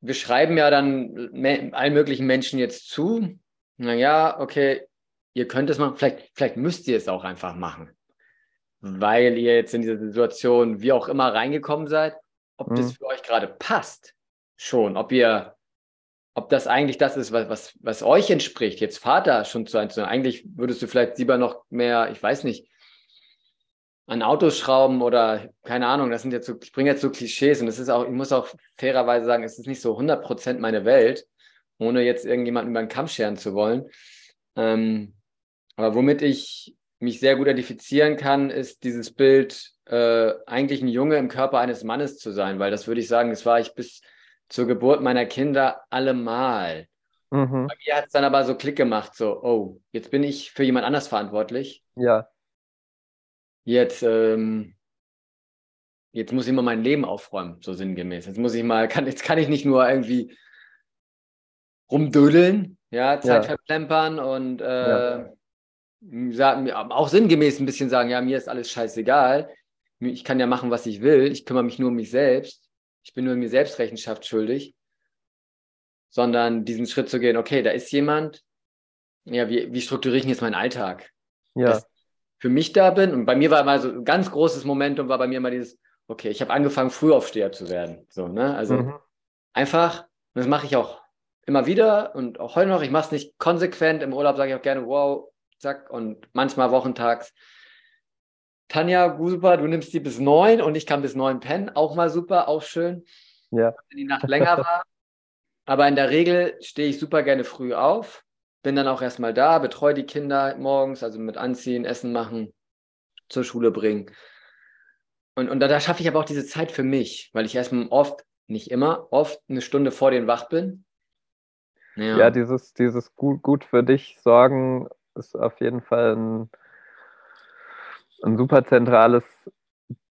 wir schreiben ja dann allen möglichen Menschen jetzt zu, naja, okay, ihr könnt es machen, vielleicht, vielleicht müsst ihr es auch einfach machen, weil ihr jetzt in diese Situation wie auch immer reingekommen seid, ob mhm. das für euch gerade passt schon, ob ihr ob das eigentlich das ist, was, was, was euch entspricht, jetzt Vater schon zu sein. Eigentlich würdest du vielleicht lieber noch mehr, ich weiß nicht, an Autos schrauben oder keine Ahnung, das sind jetzt so, ich bringe jetzt so Klischees und es ist auch, ich muss auch fairerweise sagen, es ist nicht so 100% meine Welt, ohne jetzt irgendjemanden über den Kamm scheren zu wollen. Ähm, aber womit ich mich sehr gut identifizieren kann, ist dieses Bild, äh, eigentlich ein Junge im Körper eines Mannes zu sein, weil das würde ich sagen, das war ich bis zur Geburt meiner Kinder allemal. Mhm. Bei mir hat es dann aber so Klick gemacht, so, oh, jetzt bin ich für jemand anders verantwortlich.
Ja.
Jetzt, ähm, jetzt muss ich mal mein Leben aufräumen, so sinngemäß. Jetzt muss ich mal, [LAUGHS] kann, jetzt kann ich nicht nur irgendwie rumdödeln, ja, Zeit ja. verplempern und äh, ja. sagen, auch sinngemäß ein bisschen sagen, ja, mir ist alles scheißegal. Ich kann ja machen, was ich will. Ich kümmere mich nur um mich selbst ich bin nur mir selbst Rechenschaft schuldig, sondern diesen Schritt zu gehen, okay, da ist jemand, ja, wie, wie strukturiere ich jetzt meinen Alltag?
Ja. Dass
für mich da bin und bei mir war mal so ein ganz großes Momentum, war bei mir mal dieses, okay, ich habe angefangen, Frühaufsteher zu werden. So, ne? Also mhm. einfach, und das mache ich auch immer wieder und auch heute noch, ich mache es nicht konsequent, im Urlaub sage ich auch gerne, wow, zack, und manchmal wochentags Tanja, super, du nimmst die bis neun und ich kann bis neun pennen. Auch mal super, auch schön.
Ja.
Wenn die Nacht länger war. Aber in der Regel stehe ich super gerne früh auf, bin dann auch erstmal da, betreue die Kinder morgens, also mit Anziehen, Essen machen, zur Schule bringen. Und, und da, da schaffe ich aber auch diese Zeit für mich, weil ich erstmal oft, nicht immer, oft eine Stunde vor den wach bin.
Ja, ja dieses, dieses gut, gut für dich sorgen ist auf jeden Fall ein, ein super zentrales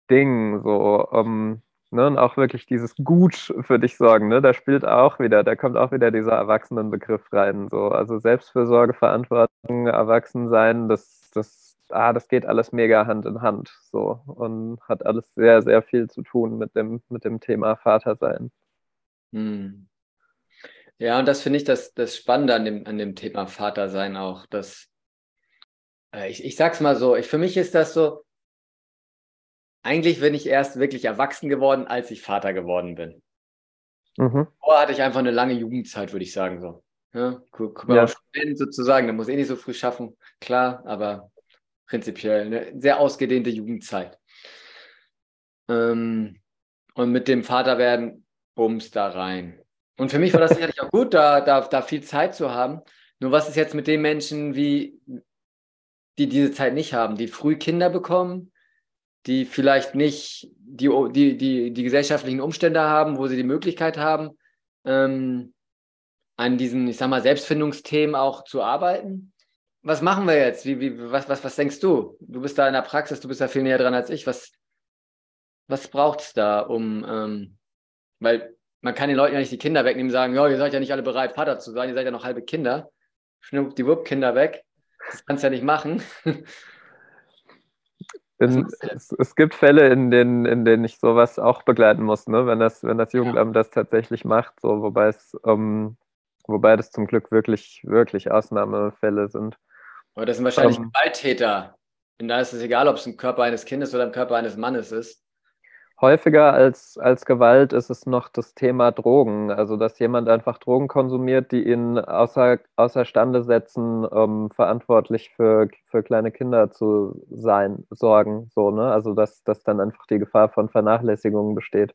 Ding. So, um, ähm, ne, und auch wirklich dieses Gut für dich sorgen, ne? Da spielt auch wieder, da kommt auch wieder dieser Erwachsenenbegriff rein. So. Also Selbstfürsorge, Verantwortung, Erwachsensein, das, das, ah, das geht alles mega Hand in Hand. So und hat alles sehr, sehr viel zu tun mit dem, mit dem Thema Vatersein. Hm.
Ja, und das finde ich das, das Spannende an dem, an dem Thema Vatersein auch, dass ich, ich sag's mal so, ich, für mich ist das so, eigentlich bin ich erst wirklich erwachsen geworden, als ich Vater geworden bin. Mhm. Vorher hatte ich einfach eine lange Jugendzeit, würde ich sagen. So. Ja, guck, guck mal, ja. Student sozusagen, der muss eh nicht so früh schaffen, klar, aber prinzipiell eine sehr ausgedehnte Jugendzeit. Ähm, und mit dem Vaterwerden, bums da rein. Und für mich war das sicherlich auch gut, da, da, da viel Zeit zu haben. Nur was ist jetzt mit den Menschen, wie, die diese Zeit nicht haben, die früh Kinder bekommen, die vielleicht nicht die, die, die, die gesellschaftlichen Umstände haben, wo sie die Möglichkeit haben, ähm, an diesen, ich sag mal, Selbstfindungsthemen auch zu arbeiten. Was machen wir jetzt? Wie, wie, was, was, was denkst du? Du bist da in der Praxis, du bist da viel näher dran als ich. Was, was braucht es da, um, ähm, weil man kann den Leuten ja nicht die Kinder wegnehmen und sagen, ja, ihr seid ja nicht alle bereit, Vater zu sein, ihr seid ja noch halbe Kinder. Schnupp die Wupp-Kinder weg. Das kannst du ja nicht machen.
In, es, es, gibt Fälle, in denen, in denen ich sowas auch begleiten muss, ne? wenn, das, wenn das Jugendamt ja. das tatsächlich macht, so, wobei es, ähm, wobei das zum Glück wirklich, wirklich Ausnahmefälle sind.
Aber das sind wahrscheinlich ähm, Gewalttäter. Und da ist es egal, ob es ein Körper eines Kindes oder ein Körper eines Mannes ist
häufiger als, als Gewalt ist es noch das Thema Drogen. Also, dass jemand einfach Drogen konsumiert, die ihn außer, außerstande setzen, ähm, verantwortlich für, für kleine Kinder zu sein, sorgen. So, ne? Also, dass, dass dann einfach die Gefahr von Vernachlässigung besteht.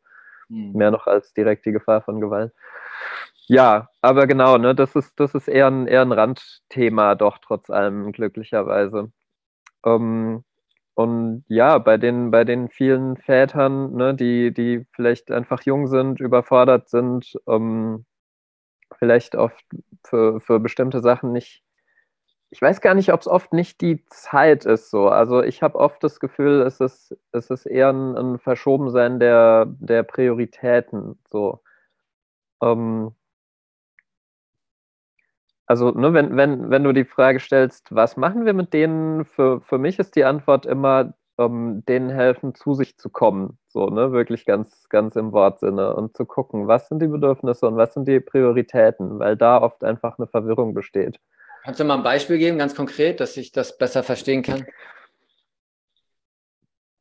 Mhm. Mehr noch als direkt die Gefahr von Gewalt. Ja, aber genau, ne, das ist, das ist eher ein, eher ein Randthema, doch trotz allem, glücklicherweise. Ähm, und ja, bei den, bei den vielen Vätern, ne, die, die vielleicht einfach jung sind, überfordert sind, ähm, vielleicht oft für, für bestimmte Sachen nicht. Ich weiß gar nicht, ob es oft nicht die Zeit ist so. Also ich habe oft das Gefühl, es ist, es ist eher ein, ein Verschobensein der, der Prioritäten. So. Ähm, also, ne, wenn, wenn, wenn du die Frage stellst, was machen wir mit denen, für, für mich ist die Antwort immer, um, denen helfen, zu sich zu kommen. So, ne, wirklich ganz, ganz im Wortsinne und zu gucken, was sind die Bedürfnisse und was sind die Prioritäten, weil da oft einfach eine Verwirrung besteht.
Kannst du mal ein Beispiel geben, ganz konkret, dass ich das besser verstehen kann?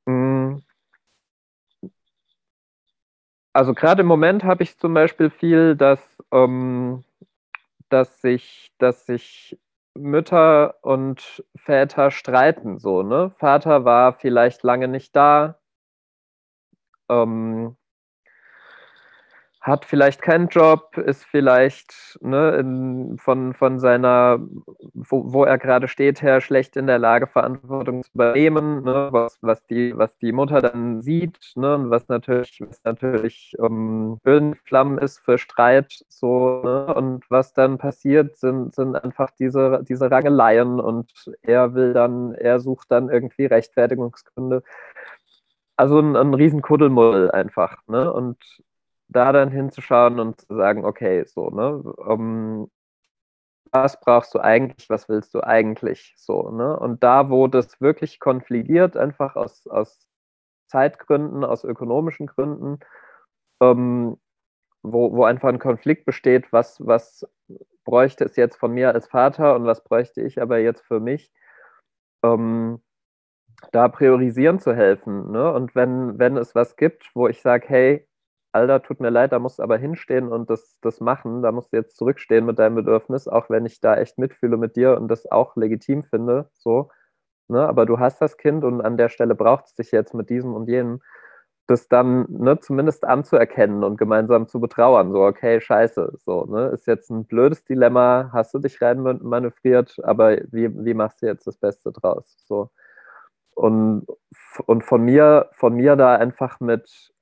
Hm.
Also gerade im Moment habe ich zum Beispiel viel, dass ähm, dass sich, dass sich Mütter und Väter streiten, so, ne? Vater war vielleicht lange nicht da, ähm, hat vielleicht keinen Job, ist vielleicht ne, in, von, von seiner, wo, wo er gerade steht, her schlecht in der Lage, Verantwortung zu übernehmen, ne, was, was, die, was die Mutter dann sieht, ne, und was natürlich, was natürlich ähm, Flammen ist für Streit, so, ne, und was dann passiert, sind, sind einfach diese, diese Rangeleien und er will dann, er sucht dann irgendwie Rechtfertigungsgründe. Also ein, ein riesen Kuddelmuddel einfach, ne, und da dann hinzuschauen und zu sagen, okay, so, ne, um, was brauchst du eigentlich, was willst du eigentlich, so, ne? Und da, wo das wirklich konfligiert, einfach aus, aus Zeitgründen, aus ökonomischen Gründen, ähm, wo, wo einfach ein Konflikt besteht, was, was bräuchte es jetzt von mir als Vater und was bräuchte ich aber jetzt für mich, ähm, da priorisieren zu helfen. Ne? Und wenn, wenn es was gibt, wo ich sage, hey, Alter, tut mir leid, da musst du aber hinstehen und das, das machen. Da musst du jetzt zurückstehen mit deinem Bedürfnis, auch wenn ich da echt mitfühle mit dir und das auch legitim finde. So, ne? Aber du hast das Kind und an der Stelle braucht es dich jetzt mit diesem und jenem. Das dann ne, zumindest anzuerkennen und gemeinsam zu betrauern. So, okay, scheiße. So, ne? Ist jetzt ein blödes Dilemma, hast du dich rein manövriert, aber wie, wie machst du jetzt das Beste draus? So. Und, und von mir, von mir da einfach mit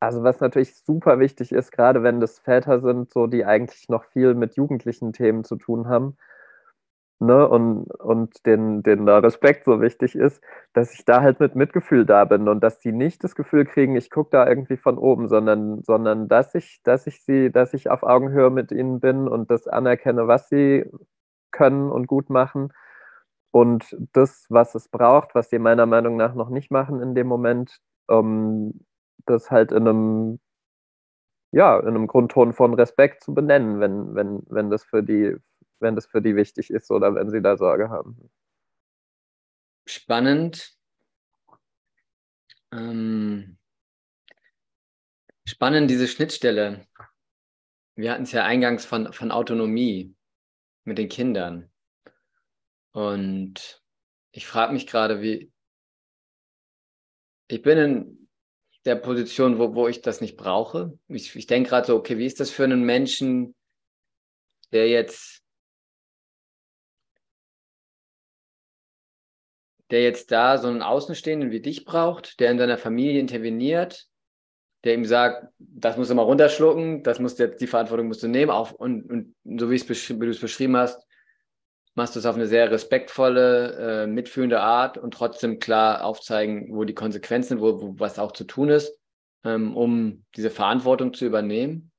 also was natürlich super wichtig ist, gerade wenn das Väter sind, so die eigentlich noch viel mit jugendlichen Themen zu tun haben, ne, und, und den, den Respekt so wichtig ist, dass ich da halt mit Mitgefühl da bin und dass die nicht das Gefühl kriegen, ich gucke da irgendwie von oben, sondern, sondern dass ich, dass ich sie, dass ich auf Augenhöhe mit ihnen bin und das anerkenne, was sie können und gut machen. Und das, was es braucht, was sie meiner Meinung nach noch nicht machen in dem Moment, ähm, das halt in einem, ja, in einem Grundton von Respekt zu benennen, wenn, wenn, wenn das für die, wenn das für die wichtig ist oder wenn sie da Sorge haben.
Spannend. Ähm, spannend diese Schnittstelle. Wir hatten es ja eingangs von, von Autonomie mit den Kindern. Und ich frage mich gerade, wie. Ich bin in der Position, wo, wo ich das nicht brauche. Ich, ich denke gerade so, okay, wie ist das für einen Menschen, der jetzt der jetzt da so einen Außenstehenden wie dich braucht, der in seiner Familie interveniert, der ihm sagt, das musst du mal runterschlucken, das musst jetzt, die Verantwortung musst du nehmen, auch, und, und so wie, wie du es beschrieben hast, machst du es auf eine sehr respektvolle, äh, mitfühlende Art und trotzdem klar aufzeigen, wo die Konsequenzen, wo, wo was auch zu tun ist, ähm, um diese Verantwortung zu übernehmen.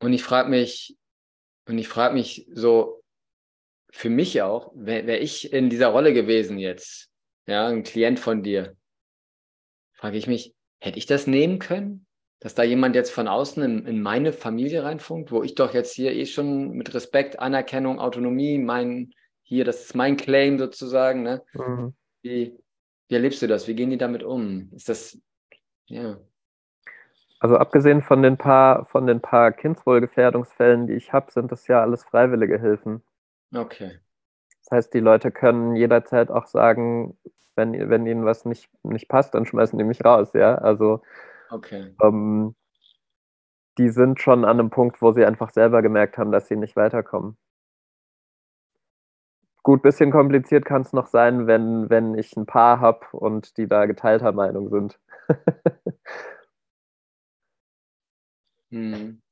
Und ich frage mich, und ich frage mich so, für mich auch, wäre wär ich in dieser Rolle gewesen jetzt, ja, ein Klient von dir, frage ich mich, hätte ich das nehmen können? Dass da jemand jetzt von außen in, in, meine Familie reinfunkt, wo ich doch jetzt hier eh schon mit Respekt, Anerkennung, Autonomie, mein, hier, das ist mein Claim sozusagen, ne? Mhm. Wie, wie erlebst du das? Wie gehen die damit um? Ist das, ja.
Also abgesehen von den paar, von den paar Kindswohlgefährdungsfällen, die ich habe, sind das ja alles freiwillige Hilfen.
Okay.
Das heißt, die Leute können jederzeit auch sagen, wenn, wenn ihnen was nicht, nicht passt, dann schmeißen die mich raus, ja. Also
okay.
ähm, die sind schon an einem Punkt, wo sie einfach selber gemerkt haben, dass sie nicht weiterkommen. Gut, bisschen kompliziert kann es noch sein, wenn, wenn ich ein Paar habe und die da geteilter Meinung sind. [LAUGHS] hm.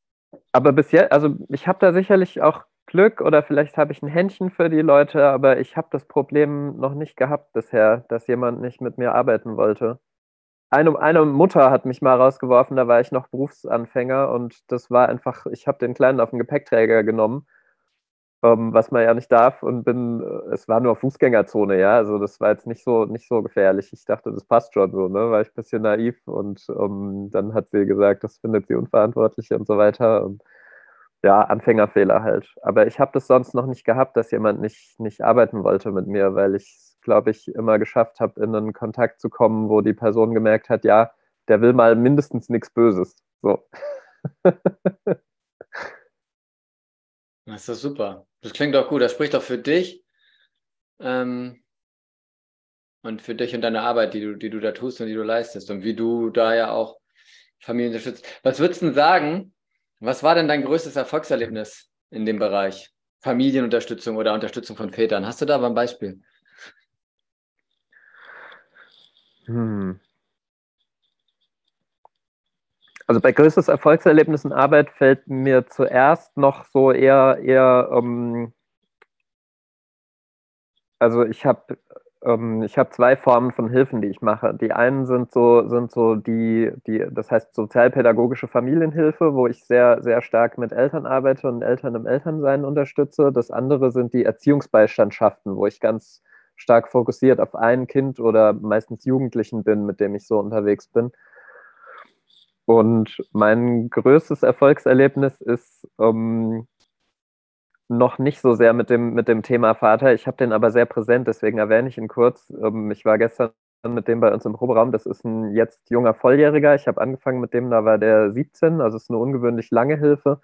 Aber bis jetzt, also ich habe da sicherlich auch Glück oder vielleicht habe ich ein Händchen für die Leute, aber ich habe das Problem noch nicht gehabt bisher, dass jemand nicht mit mir arbeiten wollte. Eine, eine Mutter hat mich mal rausgeworfen, da war ich noch Berufsanfänger und das war einfach, ich habe den Kleinen auf den Gepäckträger genommen, ähm, was man ja nicht darf und bin, äh, es war nur Fußgängerzone, ja, also das war jetzt nicht so, nicht so gefährlich. Ich dachte, das passt schon so, ne, war ich ein bisschen naiv und ähm, dann hat sie gesagt, das findet sie unverantwortlich und so weiter und ja, Anfängerfehler halt. Aber ich habe das sonst noch nicht gehabt, dass jemand nicht, nicht arbeiten wollte mit mir, weil ich glaube ich, immer geschafft habe, in einen Kontakt zu kommen, wo die Person gemerkt hat, ja, der will mal mindestens nichts Böses. So.
Das ist super. Das klingt doch gut. Das spricht doch für dich ähm, und für dich und deine Arbeit, die du, die du da tust und die du leistest und wie du da ja auch Familien unterstützt. Was würdest du denn sagen, was war denn dein größtes Erfolgserlebnis in dem Bereich? Familienunterstützung oder Unterstützung von Vätern. Hast du da aber ein Beispiel? Hm.
Also bei größtes Erfolgserlebnis in Arbeit fällt mir zuerst noch so eher, eher ähm, also ich habe ähm, ich habe zwei Formen von Hilfen, die ich mache. Die einen sind so, sind so die, die, das heißt sozialpädagogische Familienhilfe, wo ich sehr, sehr stark mit Eltern arbeite und Eltern im Elternsein unterstütze. Das andere sind die Erziehungsbeistandschaften, wo ich ganz stark fokussiert auf ein Kind oder meistens Jugendlichen bin, mit dem ich so unterwegs bin. Und mein größtes Erfolgserlebnis ist, ähm, noch nicht so sehr mit dem, mit dem Thema Vater. Ich habe den aber sehr präsent, deswegen erwähne ich ihn kurz. Ähm, ich war gestern mit dem bei uns im Proberaum. Das ist ein jetzt junger Volljähriger. Ich habe angefangen mit dem, da war der 17, also ist eine ungewöhnlich lange Hilfe.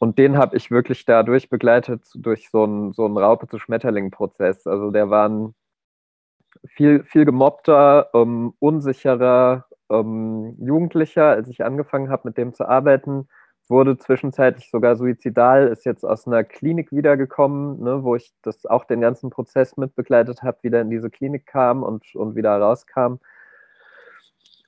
Und den habe ich wirklich dadurch begleitet, durch so einen, so Raupe-zu-Schmetterling-Prozess. Also der war ein viel, viel gemobbter, ähm, unsicherer ähm, Jugendlicher, als ich angefangen habe, mit dem zu arbeiten wurde zwischenzeitlich sogar suizidal, ist jetzt aus einer Klinik wiedergekommen, ne, wo ich das auch den ganzen Prozess mitbegleitet habe, wieder in diese Klinik kam und, und wieder rauskam.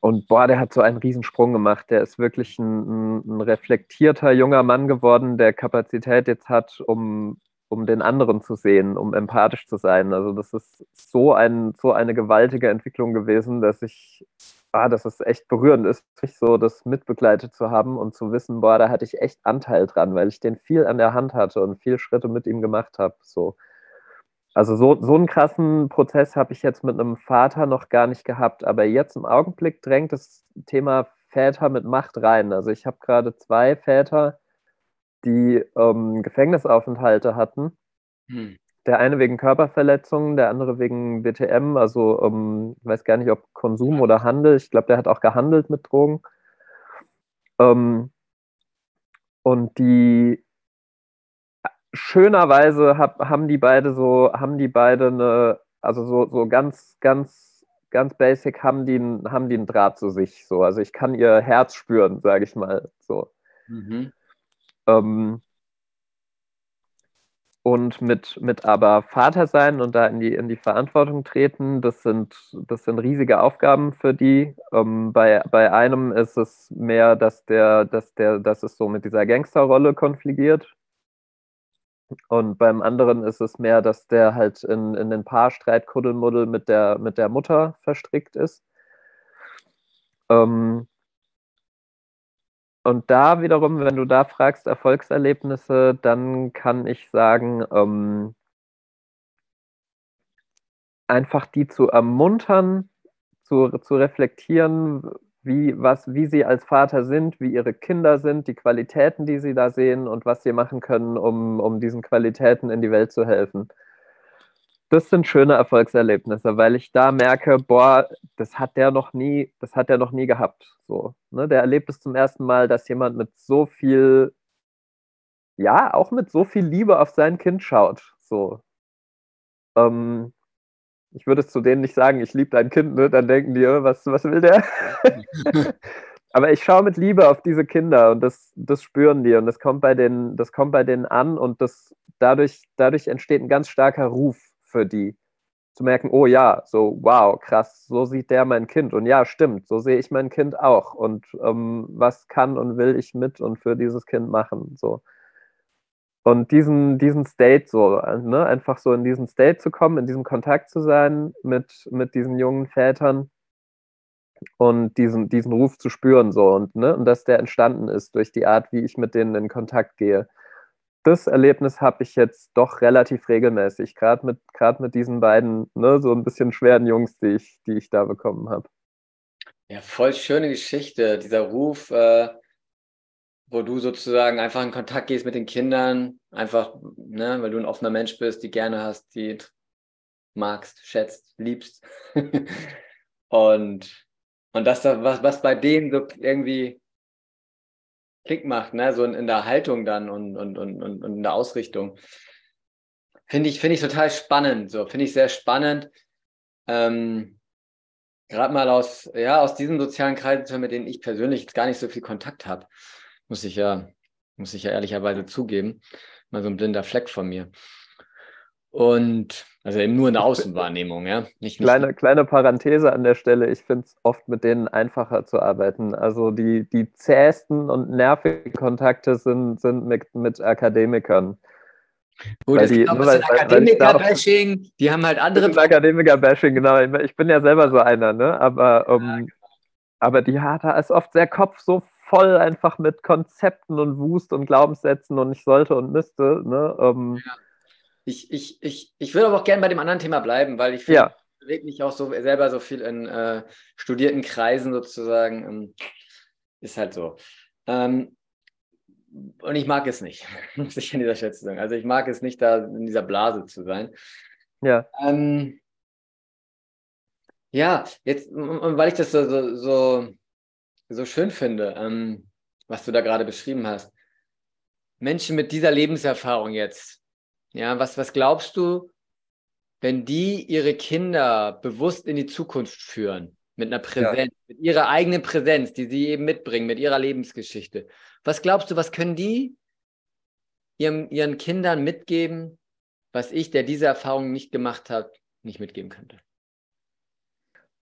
Und boah, der hat so einen Riesensprung gemacht. Der ist wirklich ein, ein, reflektierter junger Mann geworden, der Kapazität jetzt hat, um, um den anderen zu sehen, um empathisch zu sein. Also das ist so, ein, so eine gewaltige Entwicklung gewesen, dass ich, ah, dass es echt berührend ist, sich so das mitbegleitet zu haben und zu wissen, boah, da hatte ich echt Anteil dran, weil ich den viel an der Hand hatte und viel Schritte mit ihm gemacht habe. So. Also so, so einen krassen Prozess habe ich jetzt mit einem Vater noch gar nicht gehabt, aber jetzt im Augenblick drängt das Thema Väter mit Macht rein. Also ich habe gerade zwei Väter, die ähm, Gefängnisaufenthalte hatten. Hm. Der eine wegen Körperverletzungen, der andere wegen BTM, also ähm, ich weiß gar nicht, ob Konsum oder Handel. Ich glaube, der hat auch gehandelt mit Drogen. Ähm, und die schönerweise hab, haben die beide so, haben die beide eine, also so, so ganz, ganz, ganz basic haben die, haben die einen Draht zu sich. So. Also ich kann ihr Herz spüren, sage ich mal. So. Mhm. Ähm, und mit, mit aber Vater sein und da in die, in die Verantwortung treten, das sind, das sind riesige Aufgaben für die. Ähm, bei, bei einem ist es mehr, dass der, dass der, dass es so mit dieser Gangsterrolle konfligiert. Und beim anderen ist es mehr, dass der halt in, in den Paarstreit Kuddelmuddel mit der, mit der Mutter verstrickt ist. Ähm, und da wiederum, wenn du da fragst, Erfolgserlebnisse, dann kann ich sagen, ähm, einfach die zu ermuntern, zu, zu reflektieren, wie, was, wie sie als Vater sind, wie ihre Kinder sind, die Qualitäten, die sie da sehen und was sie machen können, um, um diesen Qualitäten in die Welt zu helfen. Das sind schöne Erfolgserlebnisse, weil ich da merke, boah, das hat der noch nie, das hat der noch nie gehabt. So, ne? Der erlebt es zum ersten Mal, dass jemand mit so viel, ja, auch mit so viel Liebe auf sein Kind schaut. So. Ähm, ich würde es zu denen nicht sagen, ich liebe dein Kind, ne? dann denken die, oh, was, was will der? [LAUGHS] Aber ich schaue mit Liebe auf diese Kinder und das, das spüren die und das kommt bei denen, das kommt bei denen an und das, dadurch, dadurch entsteht ein ganz starker Ruf für die. Zu merken, oh ja, so wow, krass, so sieht der mein Kind. Und ja, stimmt, so sehe ich mein Kind auch. Und ähm, was kann und will ich mit und für dieses Kind machen? So. Und diesen, diesen State so, ne, einfach so in diesen State zu kommen, in diesem Kontakt zu sein mit, mit diesen jungen Vätern und diesen, diesen Ruf zu spüren so und, ne, und dass der entstanden ist durch die Art, wie ich mit denen in Kontakt gehe. Das Erlebnis habe ich jetzt doch relativ regelmäßig, gerade mit, mit diesen beiden, ne, so ein bisschen schweren Jungs, die ich, die ich da bekommen habe.
Ja, voll schöne Geschichte. Dieser Ruf, äh, wo du sozusagen einfach in Kontakt gehst mit den Kindern, einfach, ne, weil du ein offener Mensch bist, die gerne hast, die magst, schätzt, liebst. [LAUGHS] und, und das, was, was bei denen so irgendwie Klick macht, ne, so in, in der Haltung dann und, und, und, und in der Ausrichtung. Finde ich, finde ich total spannend, so, finde ich sehr spannend. Ähm, Gerade mal aus, ja, aus diesen sozialen Kreisen, mit denen ich persönlich gar nicht so viel Kontakt habe. Muss ich ja, muss ich ja ehrlicherweise zugeben. Mal so ein blinder Fleck von mir. Und also eben nur in der Außenwahrnehmung, ja.
Nicht, kleine, nicht kleine Parenthese an der Stelle, ich finde es oft mit denen einfacher zu arbeiten. Also die, die zähesten und nervigen Kontakte sind, sind mit, mit Akademikern.
Gut, gibt auch ein bisschen Akademiker-Bashing, die haben halt andere.
Akademiker-Bashing, genau. Ich bin ja selber so einer, ne? Aber, um, ja, genau. aber die hat da ist oft sehr Kopf so voll einfach mit Konzepten und Wust und Glaubenssätzen und ich sollte und müsste. Ne? Ähm,
ja. Ich, ich, ich, ich würde aber auch gerne bei dem anderen Thema bleiben, weil ich ja. bewege mich auch so selber so viel in äh, studierten Kreisen sozusagen. Ähm, ist halt so. Ähm, und ich mag es nicht, [LAUGHS] muss ich an dieser Stelle sagen. Also ich mag es nicht, da in dieser Blase zu sein.
Ja.
Ähm, ja, jetzt, weil ich das so, so, so so schön finde, ähm, was du da gerade beschrieben hast. Menschen mit dieser Lebenserfahrung jetzt, ja, was, was glaubst du, wenn die ihre Kinder bewusst in die Zukunft führen, mit einer Präsenz, ja. mit ihrer eigenen Präsenz, die sie eben mitbringen, mit ihrer Lebensgeschichte, was glaubst du, was können die ihrem, ihren Kindern mitgeben, was ich, der diese Erfahrung nicht gemacht hat, nicht mitgeben könnte?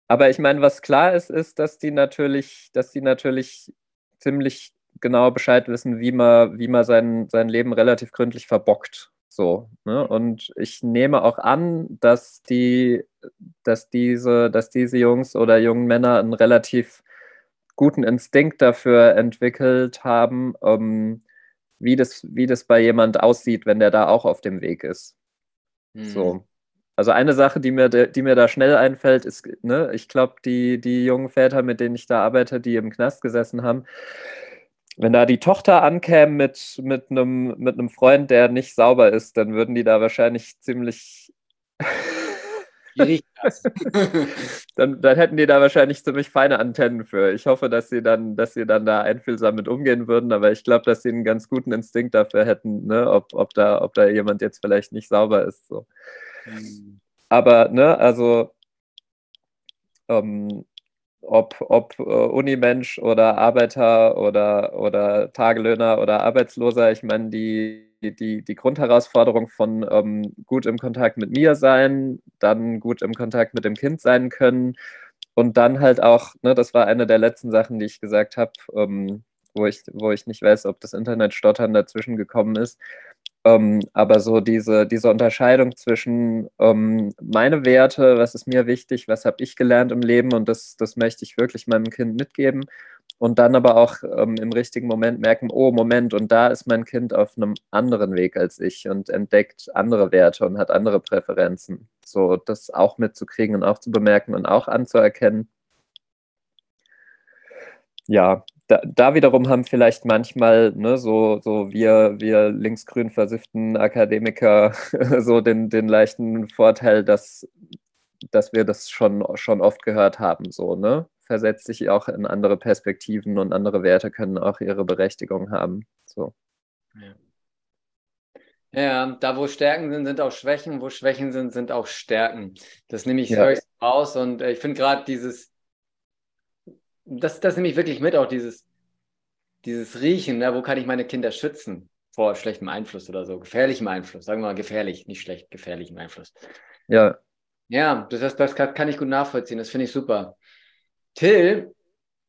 Aber ich meine, was klar ist, ist, dass die natürlich, dass die natürlich ziemlich genau Bescheid wissen, wie man, wie man sein, sein Leben relativ gründlich verbockt. So, ne? Und ich nehme auch an, dass die, dass diese, dass diese Jungs oder jungen Männer einen relativ guten Instinkt dafür entwickelt haben, ähm, wie, das, wie das bei jemand aussieht, wenn der da auch auf dem Weg ist. Mhm. So. Also eine Sache, die mir, die mir da schnell einfällt, ist, ne, ich glaube, die, die jungen Väter, mit denen ich da arbeite, die im Knast gesessen haben, wenn da die Tochter ankäme mit, mit, einem, mit einem Freund, der nicht sauber ist, dann würden die da wahrscheinlich ziemlich. [LAUGHS] dann, dann hätten die da wahrscheinlich ziemlich feine Antennen für. Ich hoffe, dass sie dann, dass sie dann da einfühlsam mit umgehen würden, aber ich glaube, dass sie einen ganz guten Instinkt dafür hätten, ne, ob, ob, da, ob da jemand jetzt vielleicht nicht sauber ist. So. Mhm. Aber, ne, also ähm, ob, ob äh, Unimensch oder Arbeiter oder, oder Tagelöhner oder Arbeitsloser, ich meine, die, die, die Grundherausforderung von ähm, gut im Kontakt mit mir sein, dann gut im Kontakt mit dem Kind sein können und dann halt auch, ne, das war eine der letzten Sachen, die ich gesagt habe, ähm, wo, ich, wo ich nicht weiß, ob das Internet stottern dazwischen gekommen ist, ähm, aber so diese, diese Unterscheidung zwischen ähm, meine Werte, was ist mir wichtig, was habe ich gelernt im Leben und das, das möchte ich wirklich meinem Kind mitgeben. Und dann aber auch ähm, im richtigen Moment merken, oh Moment, und da ist mein Kind auf einem anderen Weg als ich und entdeckt andere Werte und hat andere Präferenzen. So das auch mitzukriegen und auch zu bemerken und auch anzuerkennen. Ja, da, da, wiederum haben vielleicht manchmal ne, so, so wir, wir linksgrün versifften Akademiker [LAUGHS] so den, den leichten Vorteil, dass, dass wir das schon, schon oft gehört haben. So, ne? Versetzt sich auch in andere Perspektiven und andere Werte können auch ihre Berechtigung haben. So.
Ja. Ja, da wo Stärken sind, sind auch Schwächen, wo Schwächen sind, sind auch Stärken. Das nehme ich ja. raus und äh, ich finde gerade dieses, das, das nehme ich wirklich mit, auch dieses, dieses Riechen, ne? wo kann ich meine Kinder schützen vor schlechtem Einfluss oder so, gefährlichem Einfluss, sagen wir mal gefährlich, nicht schlecht, gefährlichem Einfluss.
Ja.
Ja, das, das kann ich gut nachvollziehen, das finde ich super. Till,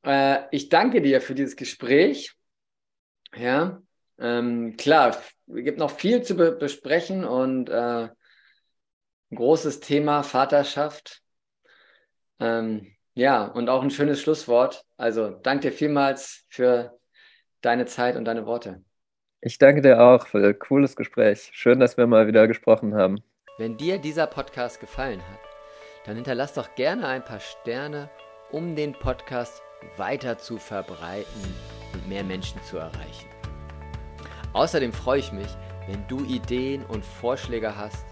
äh, ich danke dir für dieses Gespräch. Ja, ähm, klar, es gibt noch viel zu be besprechen und äh, ein großes Thema Vaterschaft. Ähm, ja, und auch ein schönes Schlusswort. Also danke dir vielmals für deine Zeit und deine Worte.
Ich danke dir auch für ein cooles Gespräch. Schön, dass wir mal wieder gesprochen haben.
Wenn dir dieser Podcast gefallen hat, dann hinterlass doch gerne ein paar Sterne, um den Podcast weiter zu verbreiten und mehr Menschen zu erreichen. Außerdem freue ich mich, wenn du Ideen und Vorschläge hast,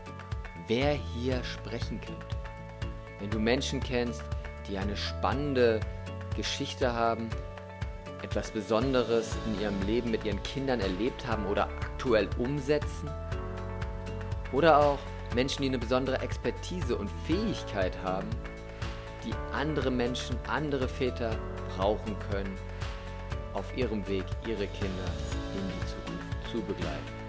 wer hier sprechen könnte. Wenn du Menschen kennst, die eine spannende Geschichte haben, etwas Besonderes in ihrem Leben mit ihren Kindern erlebt haben oder aktuell umsetzen. Oder auch Menschen, die eine besondere Expertise und Fähigkeit haben, die andere Menschen, andere Väter brauchen können, auf ihrem Weg ihre Kinder in die Zukunft zu begleiten.